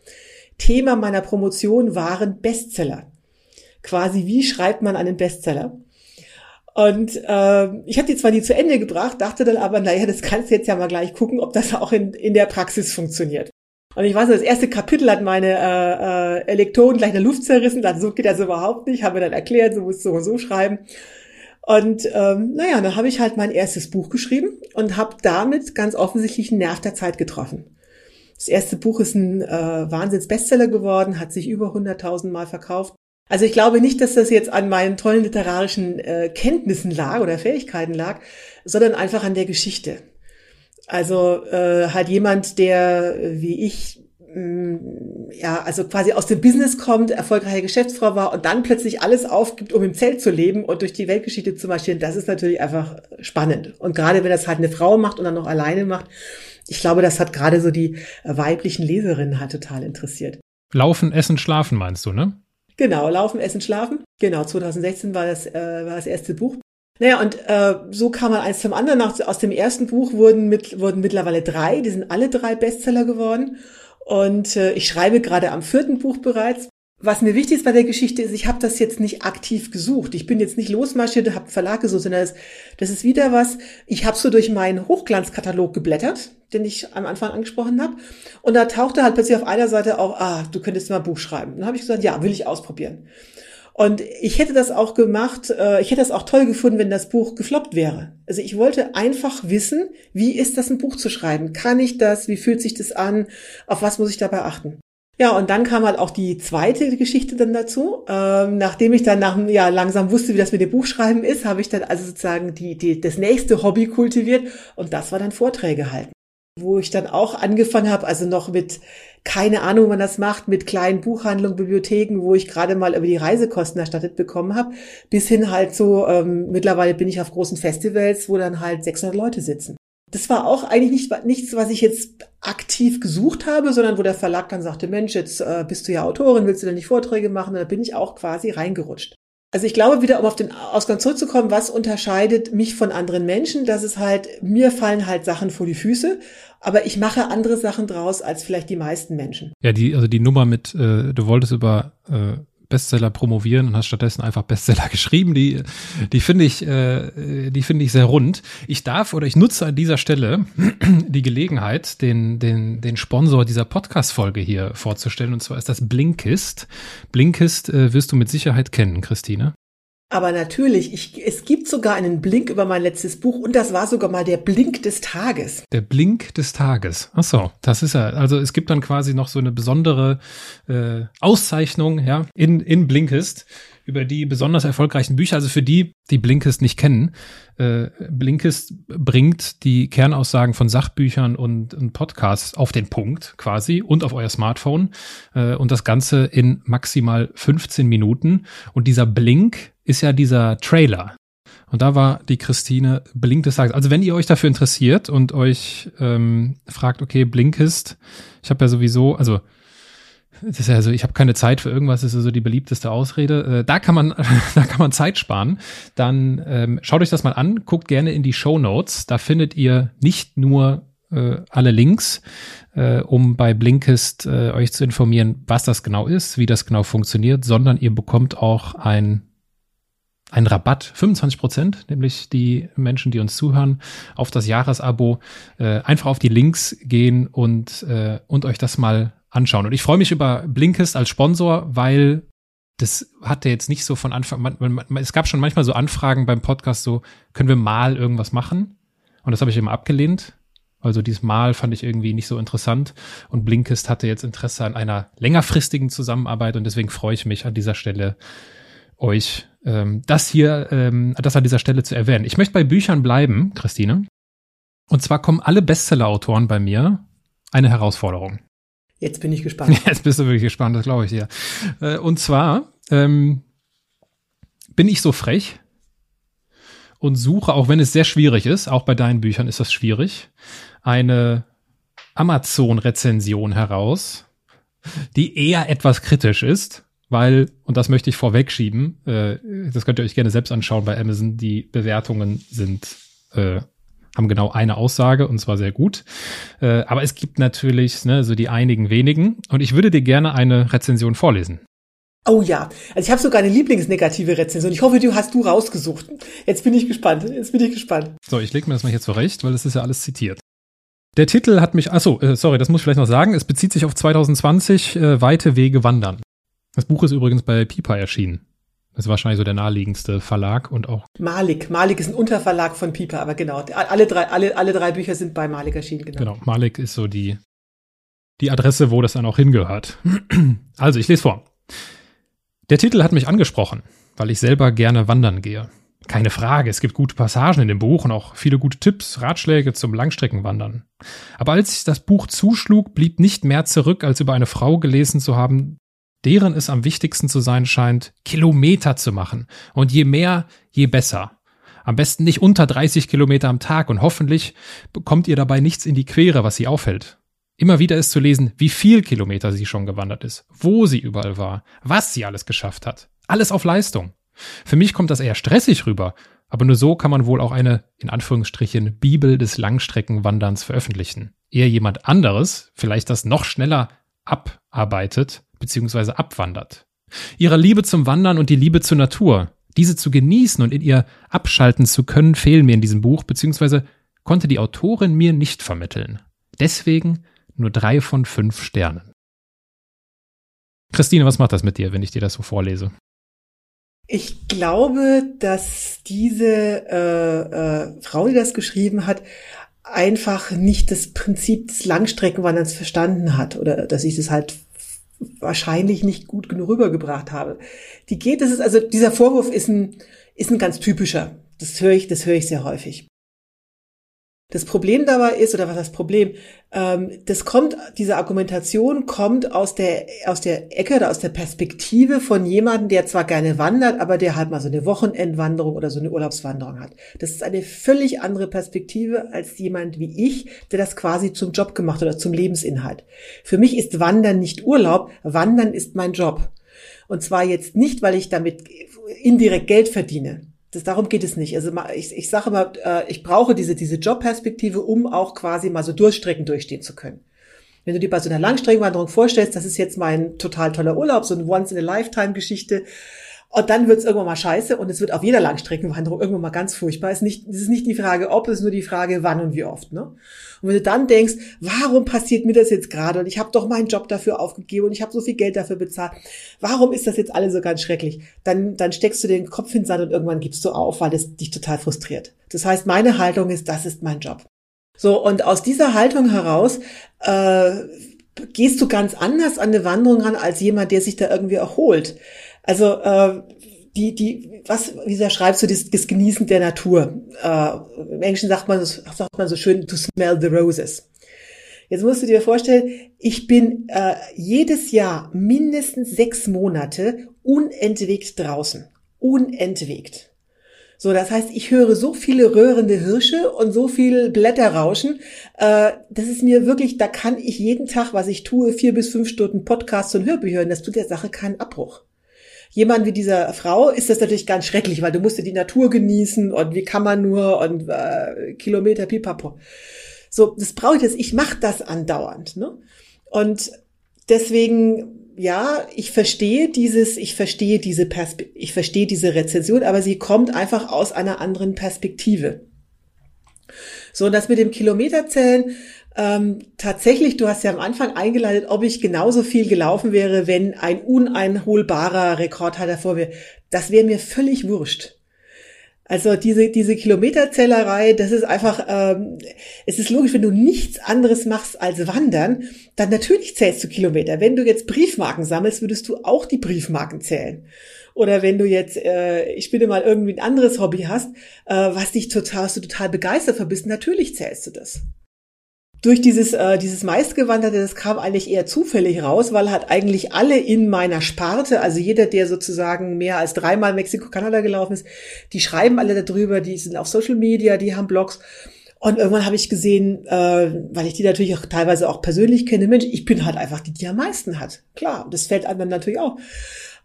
Thema meiner Promotion waren Bestseller. Quasi, wie schreibt man einen Bestseller? Und äh, ich habe die zwar nie zu Ende gebracht, dachte dann aber, naja, das kannst du jetzt ja mal gleich gucken, ob das auch in, in der Praxis funktioniert. Und ich weiß, das erste Kapitel hat meine äh, äh, Elektroden gleich in der Luft zerrissen. Dann so geht das überhaupt nicht. Habe mir dann erklärt, so musst du so und so schreiben. Und ähm, naja, dann habe ich halt mein erstes Buch geschrieben und habe damit ganz offensichtlich einen Nerv der Zeit getroffen. Das erste Buch ist ein äh, Wahnsinns-Bestseller geworden, hat sich über 100.000 Mal verkauft. Also ich glaube nicht, dass das jetzt an meinen tollen literarischen äh, Kenntnissen lag oder Fähigkeiten lag, sondern einfach an der Geschichte. Also äh, halt jemand, der wie ich mm, ja, also quasi aus dem Business kommt, erfolgreiche Geschäftsfrau war und dann plötzlich alles aufgibt, um im Zelt zu leben und durch die Weltgeschichte zu marschieren, das ist natürlich einfach spannend. Und gerade wenn das halt eine Frau macht und dann noch alleine macht, ich glaube, das hat gerade so die weiblichen Leserinnen halt total interessiert. Laufen, Essen, Schlafen meinst du, ne? Genau, Laufen, Essen, Schlafen. Genau, 2016 war das, äh, war das erste Buch. Naja, und äh, so kam man eins zum anderen. Nach, aus dem ersten Buch wurden, mit, wurden mittlerweile drei, die sind alle drei Bestseller geworden. Und äh, ich schreibe gerade am vierten Buch bereits. Was mir wichtig ist bei der Geschichte ist, ich habe das jetzt nicht aktiv gesucht. Ich bin jetzt nicht losmarschiert, habe Verlag gesucht, sondern das, das ist wieder was, ich habe so durch meinen Hochglanzkatalog geblättert, den ich am Anfang angesprochen habe. Und da tauchte halt plötzlich auf einer Seite auch, ah, du könntest mal ein Buch schreiben. dann habe ich gesagt, ja, will ich ausprobieren. Und ich hätte das auch gemacht, äh, ich hätte das auch toll gefunden, wenn das Buch gefloppt wäre. Also ich wollte einfach wissen, wie ist das ein Buch zu schreiben? Kann ich das? Wie fühlt sich das an? Auf was muss ich dabei achten? Ja, und dann kam halt auch die zweite Geschichte dann dazu. Ähm, nachdem ich dann nach, ja, langsam wusste, wie das mit dem Buchschreiben ist, habe ich dann also sozusagen die, die, das nächste Hobby kultiviert und das war dann Vorträge halten. wo ich dann auch angefangen habe, also noch mit keine Ahnung, wie man das macht, mit kleinen Buchhandlungen, Bibliotheken, wo ich gerade mal über die Reisekosten erstattet bekommen habe, bis hin halt so, ähm, mittlerweile bin ich auf großen Festivals, wo dann halt 600 Leute sitzen. Das war auch eigentlich nicht, nichts, was ich jetzt aktiv gesucht habe, sondern wo der Verlag dann sagte, Mensch, jetzt äh, bist du ja Autorin, willst du denn nicht Vorträge machen? Und da bin ich auch quasi reingerutscht. Also ich glaube wieder, um auf den Ausgang zurückzukommen, was unterscheidet mich von anderen Menschen? Das ist halt, mir fallen halt Sachen vor die Füße, aber ich mache andere Sachen draus als vielleicht die meisten Menschen. Ja, die, also die Nummer mit, äh, du wolltest über äh, Bestseller promovieren und hast stattdessen einfach Bestseller geschrieben. Die, die finde ich, äh, die finde ich sehr rund. Ich darf oder ich nutze an dieser Stelle die Gelegenheit, den, den, den Sponsor dieser Podcast-Folge hier vorzustellen. Und zwar ist das Blinkist. Blinkist äh, wirst du mit Sicherheit kennen, Christine. Aber natürlich, ich, es gibt sogar einen Blink über mein letztes Buch und das war sogar mal der Blink des Tages. Der Blink des Tages. Ach so, das ist ja, also es gibt dann quasi noch so eine besondere äh, Auszeichnung, ja, in, in Blinkist über die besonders erfolgreichen Bücher. Also für die, die Blinkist nicht kennen, äh, Blinkist bringt die Kernaussagen von Sachbüchern und, und Podcasts auf den Punkt quasi und auf euer Smartphone äh, und das Ganze in maximal 15 Minuten. Und dieser Blink ist ja dieser Trailer. Und da war die Christine Blink des Tages. Also wenn ihr euch dafür interessiert und euch ähm, fragt, okay, Blinkist, ich habe ja sowieso, also das ist ja so, ich habe keine Zeit für irgendwas, ist so die beliebteste Ausrede. Äh, da kann man, da kann man Zeit sparen. Dann ähm, schaut euch das mal an, guckt gerne in die Show Notes. Da findet ihr nicht nur äh, alle Links, äh, um bei Blinkist äh, euch zu informieren, was das genau ist, wie das genau funktioniert, sondern ihr bekommt auch ein ein Rabatt, 25 Prozent, nämlich die Menschen, die uns zuhören, auf das Jahresabo. Äh, einfach auf die Links gehen und, äh, und euch das mal anschauen. Und ich freue mich über Blinkist als Sponsor, weil das hatte jetzt nicht so von Anfang, man, es gab schon manchmal so Anfragen beim Podcast, so können wir mal irgendwas machen? Und das habe ich immer abgelehnt. Also dieses Mal fand ich irgendwie nicht so interessant und Blinkist hatte jetzt Interesse an einer längerfristigen Zusammenarbeit und deswegen freue ich mich an dieser Stelle euch ähm, das hier, ähm, das an dieser Stelle zu erwähnen. Ich möchte bei Büchern bleiben, Christine. Und zwar kommen alle Bestseller-Autoren bei mir eine Herausforderung. Jetzt bin ich gespannt. Jetzt bist du wirklich gespannt, das glaube ich dir. Äh, und zwar ähm, bin ich so frech und suche, auch wenn es sehr schwierig ist, auch bei deinen Büchern ist das schwierig, eine Amazon-Rezension heraus, die eher etwas kritisch ist, weil, und das möchte ich vorwegschieben, äh, das könnt ihr euch gerne selbst anschauen bei Amazon, die Bewertungen sind äh, haben genau eine Aussage und zwar sehr gut. Äh, aber es gibt natürlich ne, so die einigen wenigen und ich würde dir gerne eine Rezension vorlesen. Oh ja, also ich habe sogar eine Lieblingsnegative Rezension. Ich hoffe, du hast du rausgesucht. Jetzt bin ich gespannt. Jetzt bin ich gespannt. So, ich lege mir das mal hier zurecht, weil es ist ja alles zitiert. Der Titel hat mich, achso, äh, sorry, das muss ich vielleicht noch sagen. Es bezieht sich auf 2020 äh, Weite Wege wandern. Das Buch ist übrigens bei Pipa erschienen. Das ist wahrscheinlich so der naheliegendste Verlag und auch. Malik. Malik ist ein Unterverlag von Piper, aber genau. Alle drei, alle, alle drei Bücher sind bei Malik erschienen, genau. Genau. Malik ist so die, die Adresse, wo das dann auch hingehört. Also, ich lese vor. Der Titel hat mich angesprochen, weil ich selber gerne wandern gehe. Keine Frage, es gibt gute Passagen in dem Buch und auch viele gute Tipps, Ratschläge zum Langstreckenwandern. Aber als ich das Buch zuschlug, blieb nicht mehr zurück, als über eine Frau gelesen zu haben, deren es am wichtigsten zu sein scheint, Kilometer zu machen. Und je mehr, je besser. Am besten nicht unter 30 Kilometer am Tag und hoffentlich bekommt ihr dabei nichts in die Quere, was sie aufhält. Immer wieder ist zu lesen, wie viel Kilometer sie schon gewandert ist, wo sie überall war, was sie alles geschafft hat. Alles auf Leistung. Für mich kommt das eher stressig rüber, aber nur so kann man wohl auch eine, in Anführungsstrichen, Bibel des Langstreckenwanderns veröffentlichen. Eher jemand anderes, vielleicht das noch schneller abarbeitet, bzw. abwandert. Ihre Liebe zum Wandern und die Liebe zur Natur, diese zu genießen und in ihr abschalten zu können, fehlen mir in diesem Buch, beziehungsweise konnte die Autorin mir nicht vermitteln. Deswegen nur drei von fünf Sternen. Christine, was macht das mit dir, wenn ich dir das so vorlese? Ich glaube, dass diese äh, äh, Frau, die das geschrieben hat, einfach nicht das Prinzip des Langstreckenwanderns verstanden hat oder dass ich das halt wahrscheinlich nicht gut genug rübergebracht habe. Die geht, das ist also dieser Vorwurf ist ein ist ein ganz typischer. Das höre ich, das höre ich sehr häufig. Das Problem dabei ist, oder was das Problem, ähm, das kommt, diese Argumentation kommt aus der, aus der Ecke oder aus der Perspektive von jemandem, der zwar gerne wandert, aber der halt mal so eine Wochenendwanderung oder so eine Urlaubswanderung hat. Das ist eine völlig andere Perspektive als jemand wie ich, der das quasi zum Job gemacht oder zum Lebensinhalt. Für mich ist Wandern nicht Urlaub, Wandern ist mein Job. Und zwar jetzt nicht, weil ich damit indirekt Geld verdiene. Das, darum geht es nicht. Also ich, ich sage immer, äh, ich brauche diese, diese Jobperspektive, um auch quasi mal so Durchstrecken durchstehen zu können. Wenn du dir bei so einer Langstreckenwanderung vorstellst, das ist jetzt mein total toller Urlaub, so eine Once-in-a-Lifetime-Geschichte, und dann wird es irgendwann mal scheiße und es wird auf jeder Langstreckenwanderung irgendwann mal ganz furchtbar. Es ist nicht, es ist nicht die Frage, ob, es ist nur die Frage, wann und wie oft. Ne? Und wenn du dann denkst, warum passiert mir das jetzt gerade? Und ich habe doch meinen Job dafür aufgegeben und ich habe so viel Geld dafür bezahlt. Warum ist das jetzt alles so ganz schrecklich? Dann, dann steckst du den Kopf in den Sand und irgendwann gibst du auf, weil das dich total frustriert. Das heißt, meine Haltung ist, das ist mein Job. So, und aus dieser Haltung heraus äh, gehst du ganz anders an eine Wanderung ran als jemand, der sich da irgendwie erholt. Also äh, die, die, was, wie schreibst du das, das Genießen der Natur? Äh, Im Englischen sagt man, sagt man so schön, to smell the roses. Jetzt musst du dir vorstellen, ich bin äh, jedes Jahr mindestens sechs Monate unentwegt draußen. Unentwegt. So, das heißt, ich höre so viele röhrende Hirsche und so viel Blätterrauschen. Äh, das ist mir wirklich, da kann ich jeden Tag, was ich tue, vier bis fünf Stunden Podcasts und Hörbücher hören. Das tut der Sache keinen Abbruch jemand wie dieser Frau ist das natürlich ganz schrecklich, weil du musst ja die Natur genießen und wie kann man nur und äh, Kilometer pipapo. So, das brauche ich jetzt. Ich mache das andauernd. Ne? Und deswegen, ja, ich verstehe dieses, ich verstehe diese Perspe ich verstehe diese Rezension, aber sie kommt einfach aus einer anderen Perspektive. So, und das mit dem Kilometerzählen, ähm, tatsächlich, du hast ja am Anfang eingeleitet, ob ich genauso viel gelaufen wäre, wenn ein uneinholbarer Rekordhalter vor mir. Das wäre mir völlig wurscht. Also diese, diese Kilometerzählerei, das ist einfach, ähm, es ist logisch, wenn du nichts anderes machst als wandern, dann natürlich zählst du Kilometer. Wenn du jetzt Briefmarken sammelst, würdest du auch die Briefmarken zählen. Oder wenn du jetzt, äh, ich bitte mal irgendwie ein anderes Hobby hast, äh, was dich total, was du total begeistert verbist, natürlich zählst du das durch dieses, äh, dieses meistgewanderte, das kam eigentlich eher zufällig raus, weil halt eigentlich alle in meiner Sparte, also jeder, der sozusagen mehr als dreimal Mexiko-Kanada gelaufen ist, die schreiben alle darüber, die sind auf Social Media, die haben Blogs. Und irgendwann habe ich gesehen, äh, weil ich die natürlich auch teilweise auch persönlich kenne, Mensch, ich bin halt einfach die, die am meisten hat. Klar, das fällt einem natürlich auch.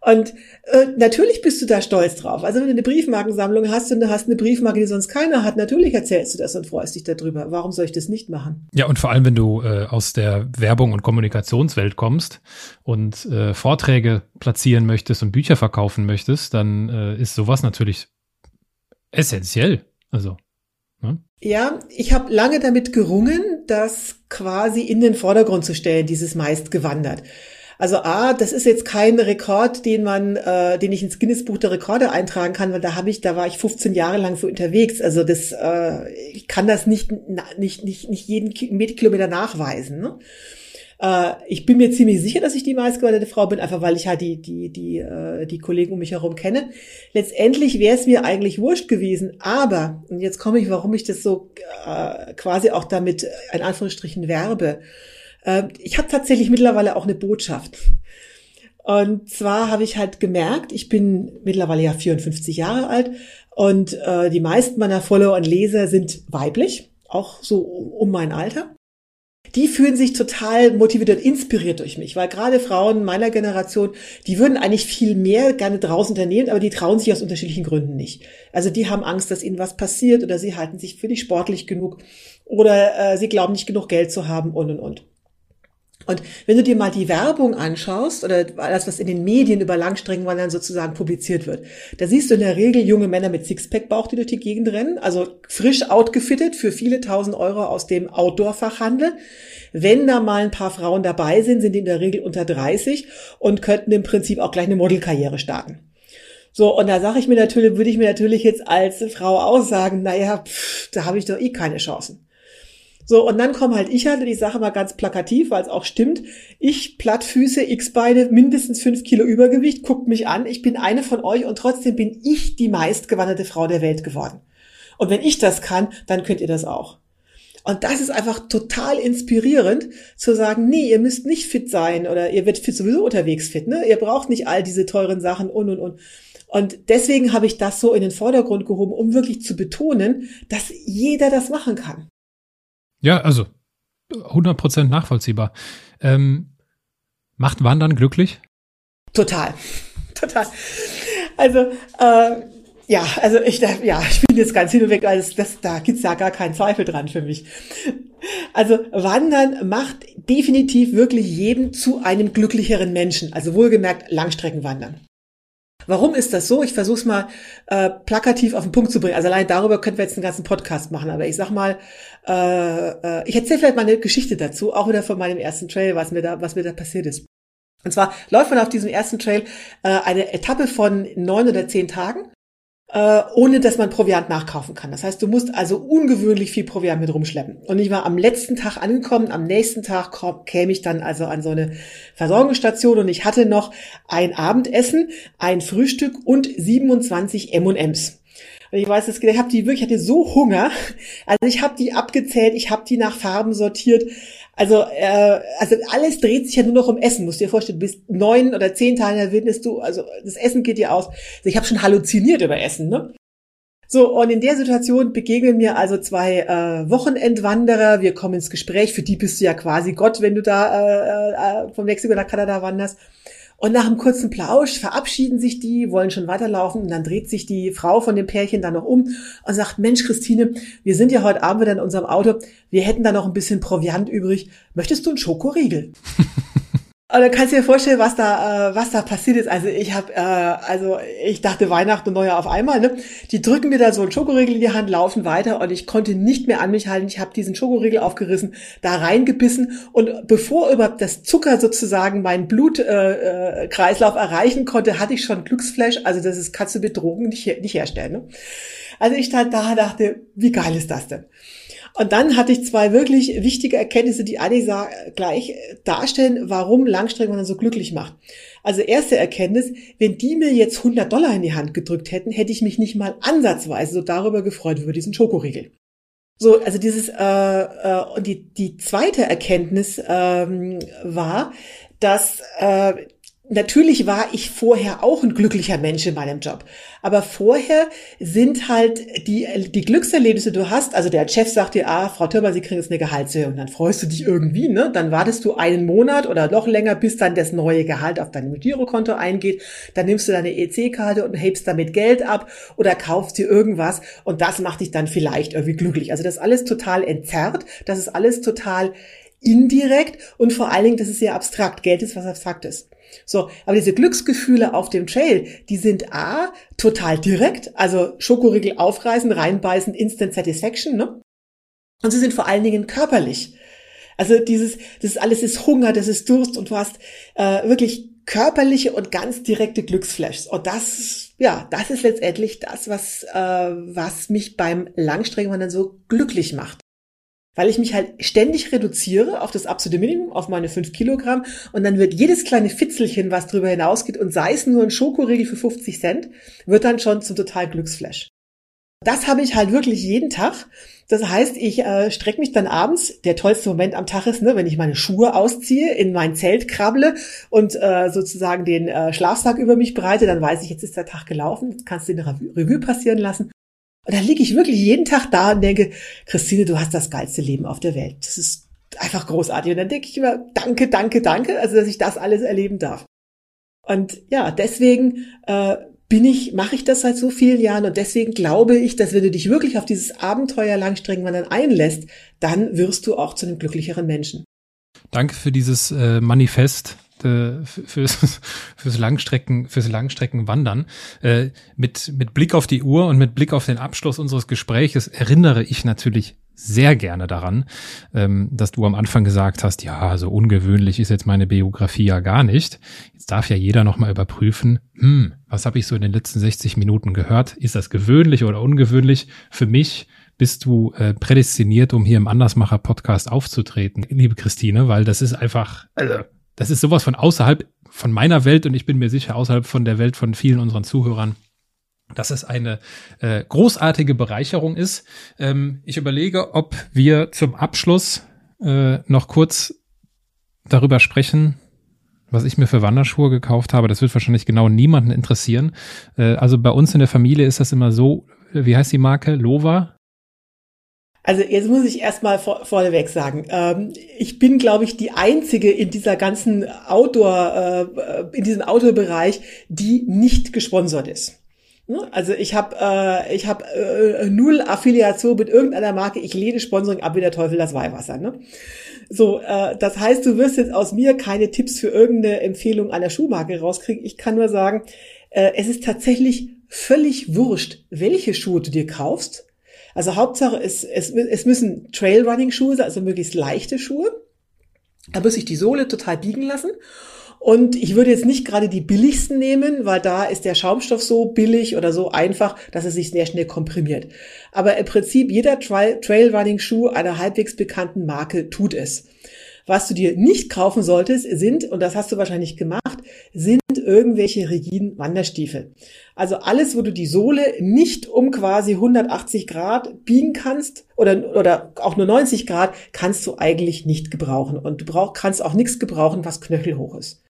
Und äh, natürlich bist du da stolz drauf. Also wenn du eine Briefmarkensammlung hast und du hast eine Briefmarke, die sonst keiner hat, natürlich erzählst du das und freust dich darüber. Warum soll ich das nicht machen? Ja, und vor allem, wenn du äh, aus der Werbung- und Kommunikationswelt kommst und äh, Vorträge platzieren möchtest und Bücher verkaufen möchtest, dann äh, ist sowas natürlich essentiell. Also. Ne? Ja, ich habe lange damit gerungen, das quasi in den Vordergrund zu stellen, dieses meist gewandert. Also A, das ist jetzt kein Rekord, den man, äh, den ich ins Guinness Buch der Rekorde eintragen kann, weil da habe ich, da war ich 15 Jahre lang so unterwegs. Also das, äh, ich kann das nicht, nicht, nicht, nicht jeden Kilometer nachweisen. Ne? Äh, ich bin mir ziemlich sicher, dass ich die meistgewanderte Frau bin, einfach weil ich halt die, die, die, äh, die Kollegen um mich herum kenne. Letztendlich wäre es mir eigentlich wurscht gewesen, aber, und jetzt komme ich, warum ich das so äh, quasi auch damit in Anführungsstrichen werbe. Äh, ich habe tatsächlich mittlerweile auch eine Botschaft. Und zwar habe ich halt gemerkt, ich bin mittlerweile ja 54 Jahre alt und äh, die meisten meiner Follower und Leser sind weiblich, auch so um mein Alter. Die fühlen sich total motiviert und inspiriert durch mich, weil gerade Frauen meiner Generation, die würden eigentlich viel mehr gerne draußen unternehmen, aber die trauen sich aus unterschiedlichen Gründen nicht. Also die haben Angst, dass ihnen was passiert oder sie halten sich für nicht sportlich genug oder äh, sie glauben nicht genug Geld zu haben und und und. Und wenn du dir mal die Werbung anschaust oder das, was in den Medien über Langstreckenwandern sozusagen publiziert wird, da siehst du in der Regel junge Männer mit Sixpack-Bauch, die durch die Gegend rennen, also frisch outgefittet für viele tausend Euro aus dem Outdoor-Fachhandel. Wenn da mal ein paar Frauen dabei sind, sind die in der Regel unter 30 und könnten im Prinzip auch gleich eine Modelkarriere starten. So, und da sage ich mir natürlich, würde ich mir natürlich jetzt als Frau aussagen, naja, pff, da habe ich doch eh keine Chancen. So, und dann komme halt ich halt, die Sache mal ganz plakativ, weil es auch stimmt. Ich, Plattfüße, X-Beine, mindestens fünf Kilo Übergewicht, guckt mich an. Ich bin eine von euch und trotzdem bin ich die meistgewanderte Frau der Welt geworden. Und wenn ich das kann, dann könnt ihr das auch. Und das ist einfach total inspirierend zu sagen, nee, ihr müsst nicht fit sein oder ihr werdet fit sowieso unterwegs fit, ne? Ihr braucht nicht all diese teuren Sachen und und und. Und deswegen habe ich das so in den Vordergrund gehoben, um wirklich zu betonen, dass jeder das machen kann. Ja, also 100% nachvollziehbar. Ähm, macht Wandern glücklich? Total, total. Also äh, ja, also ich, ja, ich bin jetzt ganz hin und weg, also das, da gibt's ja gar keinen Zweifel dran für mich. Also Wandern macht definitiv wirklich jedem zu einem glücklicheren Menschen. Also wohlgemerkt Langstreckenwandern. Warum ist das so? Ich versuche es mal äh, plakativ auf den Punkt zu bringen. Also allein darüber könnten wir jetzt einen ganzen Podcast machen. Aber ich sag mal, äh, äh, ich erzähle vielleicht mal eine Geschichte dazu, auch wieder von meinem ersten Trail, was mir da, was mir da passiert ist. Und zwar läuft man auf diesem ersten Trail äh, eine Etappe von neun oder zehn Tagen äh, ohne dass man Proviant nachkaufen kann. Das heißt, du musst also ungewöhnlich viel Proviant mit rumschleppen. Und ich war am letzten Tag angekommen, am nächsten Tag käme ich dann also an so eine Versorgungsstation und ich hatte noch ein Abendessen, ein Frühstück und 27 M&Ms. Und ich weiß, ich habe die wirklich, ich hatte so Hunger. Also ich habe die abgezählt, ich habe die nach Farben sortiert. Also, äh, also alles dreht sich ja nur noch um Essen. Musst dir vorstellen, du bist neun oder zehn Tage in der Wildnis, du, also das Essen geht dir aus. Also ich habe schon halluziniert über Essen, ne? So, und in der Situation begegnen mir also zwei äh, Wochenendwanderer. Wir kommen ins Gespräch. Für die bist du ja quasi Gott, wenn du da äh, äh, von Mexiko nach Kanada wanderst. Und nach einem kurzen Plausch verabschieden sich die, wollen schon weiterlaufen und dann dreht sich die Frau von dem Pärchen dann noch um und sagt, Mensch, Christine, wir sind ja heute Abend wieder in unserem Auto, wir hätten da noch ein bisschen Proviant übrig. Möchtest du einen Schokoriegel? Und dann kannst du dir vorstellen, was da, äh, was da passiert ist. Also ich habe, äh, also ich dachte Weihnachten und Neujahr auf einmal. Ne? Die drücken mir da so einen Schokoriegel in die Hand, laufen weiter und ich konnte nicht mehr an mich halten. Ich habe diesen Schokoriegel aufgerissen, da reingebissen und bevor überhaupt das Zucker sozusagen meinen Blutkreislauf äh, erreichen konnte, hatte ich schon Glücksflash. Also das ist kannst du mit Drogen nicht, nicht herstellen. Ne? Also ich stand da, dachte, wie geil ist das denn? Und dann hatte ich zwei wirklich wichtige Erkenntnisse, die alle gleich darstellen, warum Langstreckenwandern so glücklich macht. Also erste Erkenntnis, wenn die mir jetzt 100 Dollar in die Hand gedrückt hätten, hätte ich mich nicht mal ansatzweise so darüber gefreut über diesen Schokoriegel. So, also dieses äh, äh, und die die zweite Erkenntnis ähm, war, dass äh, Natürlich war ich vorher auch ein glücklicher Mensch in meinem Job. Aber vorher sind halt die, die Glückserlebnisse, die du hast, also der Chef sagt dir, ah, Frau Thürmer, Sie kriegen jetzt eine Gehaltserhöhung. Dann freust du dich irgendwie, ne? Dann wartest du einen Monat oder noch länger, bis dann das neue Gehalt auf deinem Girokonto eingeht. Dann nimmst du deine EC-Karte und hebst damit Geld ab oder kaufst dir irgendwas und das macht dich dann vielleicht irgendwie glücklich. Also das ist alles total entzerrt. Das ist alles total indirekt und vor allen Dingen, das ist sehr abstrakt. Geld ist was Abstraktes. So, aber diese Glücksgefühle auf dem Trail, die sind A, total direkt, also Schokoriegel aufreißen, reinbeißen, Instant Satisfaction, ne? Und sie sind vor allen Dingen körperlich. Also dieses, das ist alles ist Hunger, das ist Durst und du hast äh, wirklich körperliche und ganz direkte Glücksflashs. Und das, ja, das ist letztendlich das, was, äh, was mich beim Langstreckenwandern so glücklich macht weil ich mich halt ständig reduziere auf das absolute Minimum, auf meine fünf Kilogramm und dann wird jedes kleine Fitzelchen, was drüber hinausgeht und sei es nur ein Schokoriegel für 50 Cent, wird dann schon zum total Glücksflash. Das habe ich halt wirklich jeden Tag. Das heißt, ich äh, strecke mich dann abends, der tollste Moment am Tag ist, ne, wenn ich meine Schuhe ausziehe, in mein Zelt krabble und äh, sozusagen den äh, Schlafsack über mich breite, dann weiß ich, jetzt ist der Tag gelaufen, kannst du den Revue passieren lassen und dann liege ich wirklich jeden Tag da und denke, Christine, du hast das geilste Leben auf der Welt. Das ist einfach großartig. Und dann denke ich immer, danke, danke, danke, also dass ich das alles erleben darf. Und ja, deswegen äh, bin ich, mache ich das seit so vielen Jahren und deswegen glaube ich, dass wenn du dich wirklich auf dieses Abenteuer Langstreckenwandern einlässt, dann wirst du auch zu einem glücklicheren Menschen. Danke für dieses äh, Manifest äh, fürs, fürs Langstrecken, fürs Langstreckenwandern. Äh, mit, mit Blick auf die Uhr und mit Blick auf den Abschluss unseres Gespräches erinnere ich natürlich sehr gerne daran, ähm, dass du am Anfang gesagt hast, ja, so ungewöhnlich ist jetzt meine Biografie ja gar nicht. Jetzt darf ja jeder nochmal überprüfen, hm, was habe ich so in den letzten 60 Minuten gehört? Ist das gewöhnlich oder ungewöhnlich? Für mich bist du äh, prädestiniert, um hier im Andersmacher-Podcast aufzutreten, liebe Christine, weil das ist einfach, also das ist sowas von außerhalb von meiner Welt und ich bin mir sicher außerhalb von der Welt von vielen unseren Zuhörern. dass es eine äh, großartige Bereicherung ist. Ähm, ich überlege, ob wir zum Abschluss äh, noch kurz darüber sprechen, was ich mir für Wanderschuhe gekauft habe. Das wird wahrscheinlich genau niemanden interessieren. Äh, also bei uns in der Familie ist das immer so, wie heißt die Marke? Lova? Also jetzt muss ich erstmal vor, vorneweg sagen, ähm, ich bin, glaube ich, die einzige in dieser ganzen Outdoor, äh, in diesem Outdoor-Bereich, die nicht gesponsert ist. Ne? Also ich habe äh, ich habe äh, null Affiliation mit irgendeiner Marke. Ich lehne Sponsoring ab wie der Teufel das Weihwasser. Ne? So, äh, das heißt, du wirst jetzt aus mir keine Tipps für irgendeine Empfehlung einer Schuhmarke rauskriegen. Ich kann nur sagen, äh, es ist tatsächlich völlig wurscht, welche Schuhe du dir kaufst. Also Hauptsache, es, es, es müssen Trailrunning-Schuhe sein, also möglichst leichte Schuhe. Da muss ich die Sohle total biegen lassen. Und ich würde jetzt nicht gerade die billigsten nehmen, weil da ist der Schaumstoff so billig oder so einfach, dass es sich sehr schnell komprimiert. Aber im Prinzip jeder Trailrunning-Schuh einer halbwegs bekannten Marke tut es. Was du dir nicht kaufen solltest, sind, und das hast du wahrscheinlich gemacht, sind irgendwelche rigiden Wanderstiefel. Also alles, wo du die Sohle nicht um quasi 180 Grad biegen kannst oder, oder auch nur 90 Grad, kannst du eigentlich nicht gebrauchen. Und du brauch, kannst auch nichts gebrauchen, was knöchelhoch ist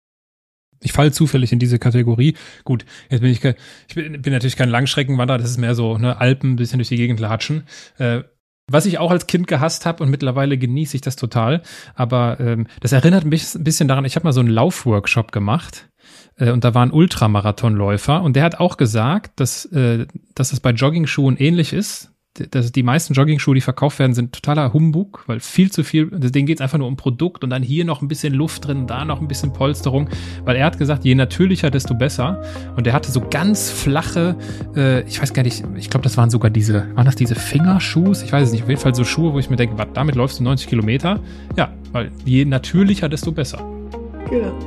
ich falle zufällig in diese Kategorie. Gut, jetzt bin ich, ich bin, bin natürlich kein Langstreckenwanderer, das ist mehr so, ne, Alpen, bisschen durch die Gegend latschen. Äh, was ich auch als Kind gehasst habe und mittlerweile genieße ich das total. Aber ähm, das erinnert mich ein bisschen daran, ich habe mal so einen Laufworkshop gemacht äh, und da war ein Ultramarathonläufer und der hat auch gesagt, dass, äh, dass es bei Jogging-Schuhen ähnlich ist dass die meisten Jogging-Schuhe, die verkauft werden, sind totaler Humbug, weil viel zu viel, denen geht es einfach nur um Produkt und dann hier noch ein bisschen Luft drin, da noch ein bisschen Polsterung, weil er hat gesagt, je natürlicher, desto besser. Und er hatte so ganz flache, äh, ich weiß gar nicht, ich glaube, das waren sogar diese, waren das diese Fingerschuhe? Ich weiß es nicht, auf jeden Fall so Schuhe, wo ich mir denke, was, damit läufst du 90 Kilometer? Ja, weil je natürlicher, desto besser. Genau.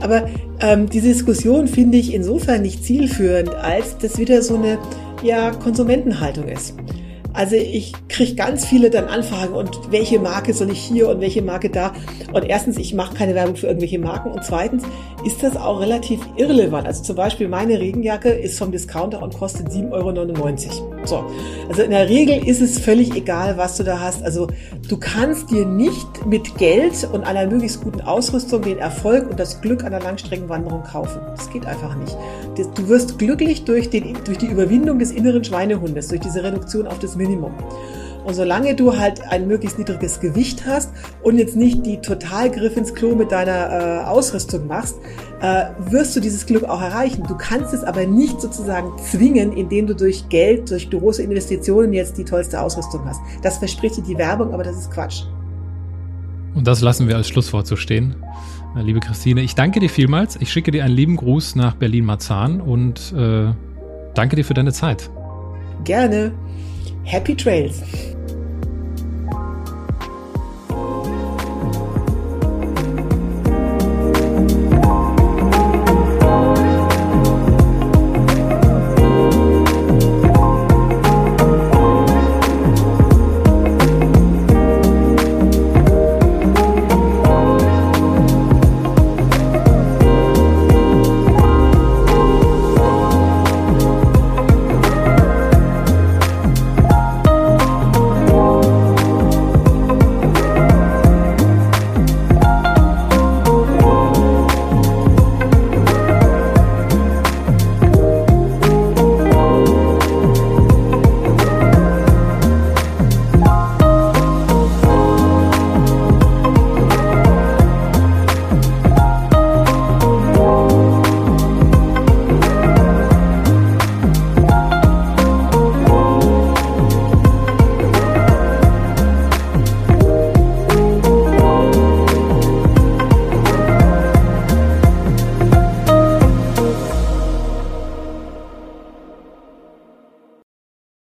Aber ähm, diese Diskussion finde ich insofern nicht zielführend, als das wieder so eine ja Konsumentenhaltung ist. Also ich kriege ganz viele dann Anfragen und welche Marke soll ich hier und welche Marke da. Und erstens, ich mache keine Werbung für irgendwelche Marken. Und zweitens ist das auch relativ irrelevant. Also zum Beispiel meine Regenjacke ist vom Discounter und kostet 7,99 Euro. So, also in der Regel ist es völlig egal, was du da hast. Also du kannst dir nicht mit Geld und einer möglichst guten Ausrüstung den Erfolg und das Glück einer Langstreckenwanderung kaufen. Das geht einfach nicht. Du wirst glücklich durch, den, durch die Überwindung des inneren Schweinehundes, durch diese Reduktion auf das Minimum. Und solange du halt ein möglichst niedriges Gewicht hast und jetzt nicht die Totalgriff ins Klo mit deiner äh, Ausrüstung machst, äh, wirst du dieses Glück auch erreichen. Du kannst es aber nicht sozusagen zwingen, indem du durch Geld, durch große Investitionen jetzt die tollste Ausrüstung hast. Das verspricht dir die Werbung, aber das ist Quatsch. Und das lassen wir als Schlusswort so stehen. Äh, liebe Christine, ich danke dir vielmals. Ich schicke dir einen lieben Gruß nach Berlin-Marzahn und äh, danke dir für deine Zeit. Gerne. Happy Trails!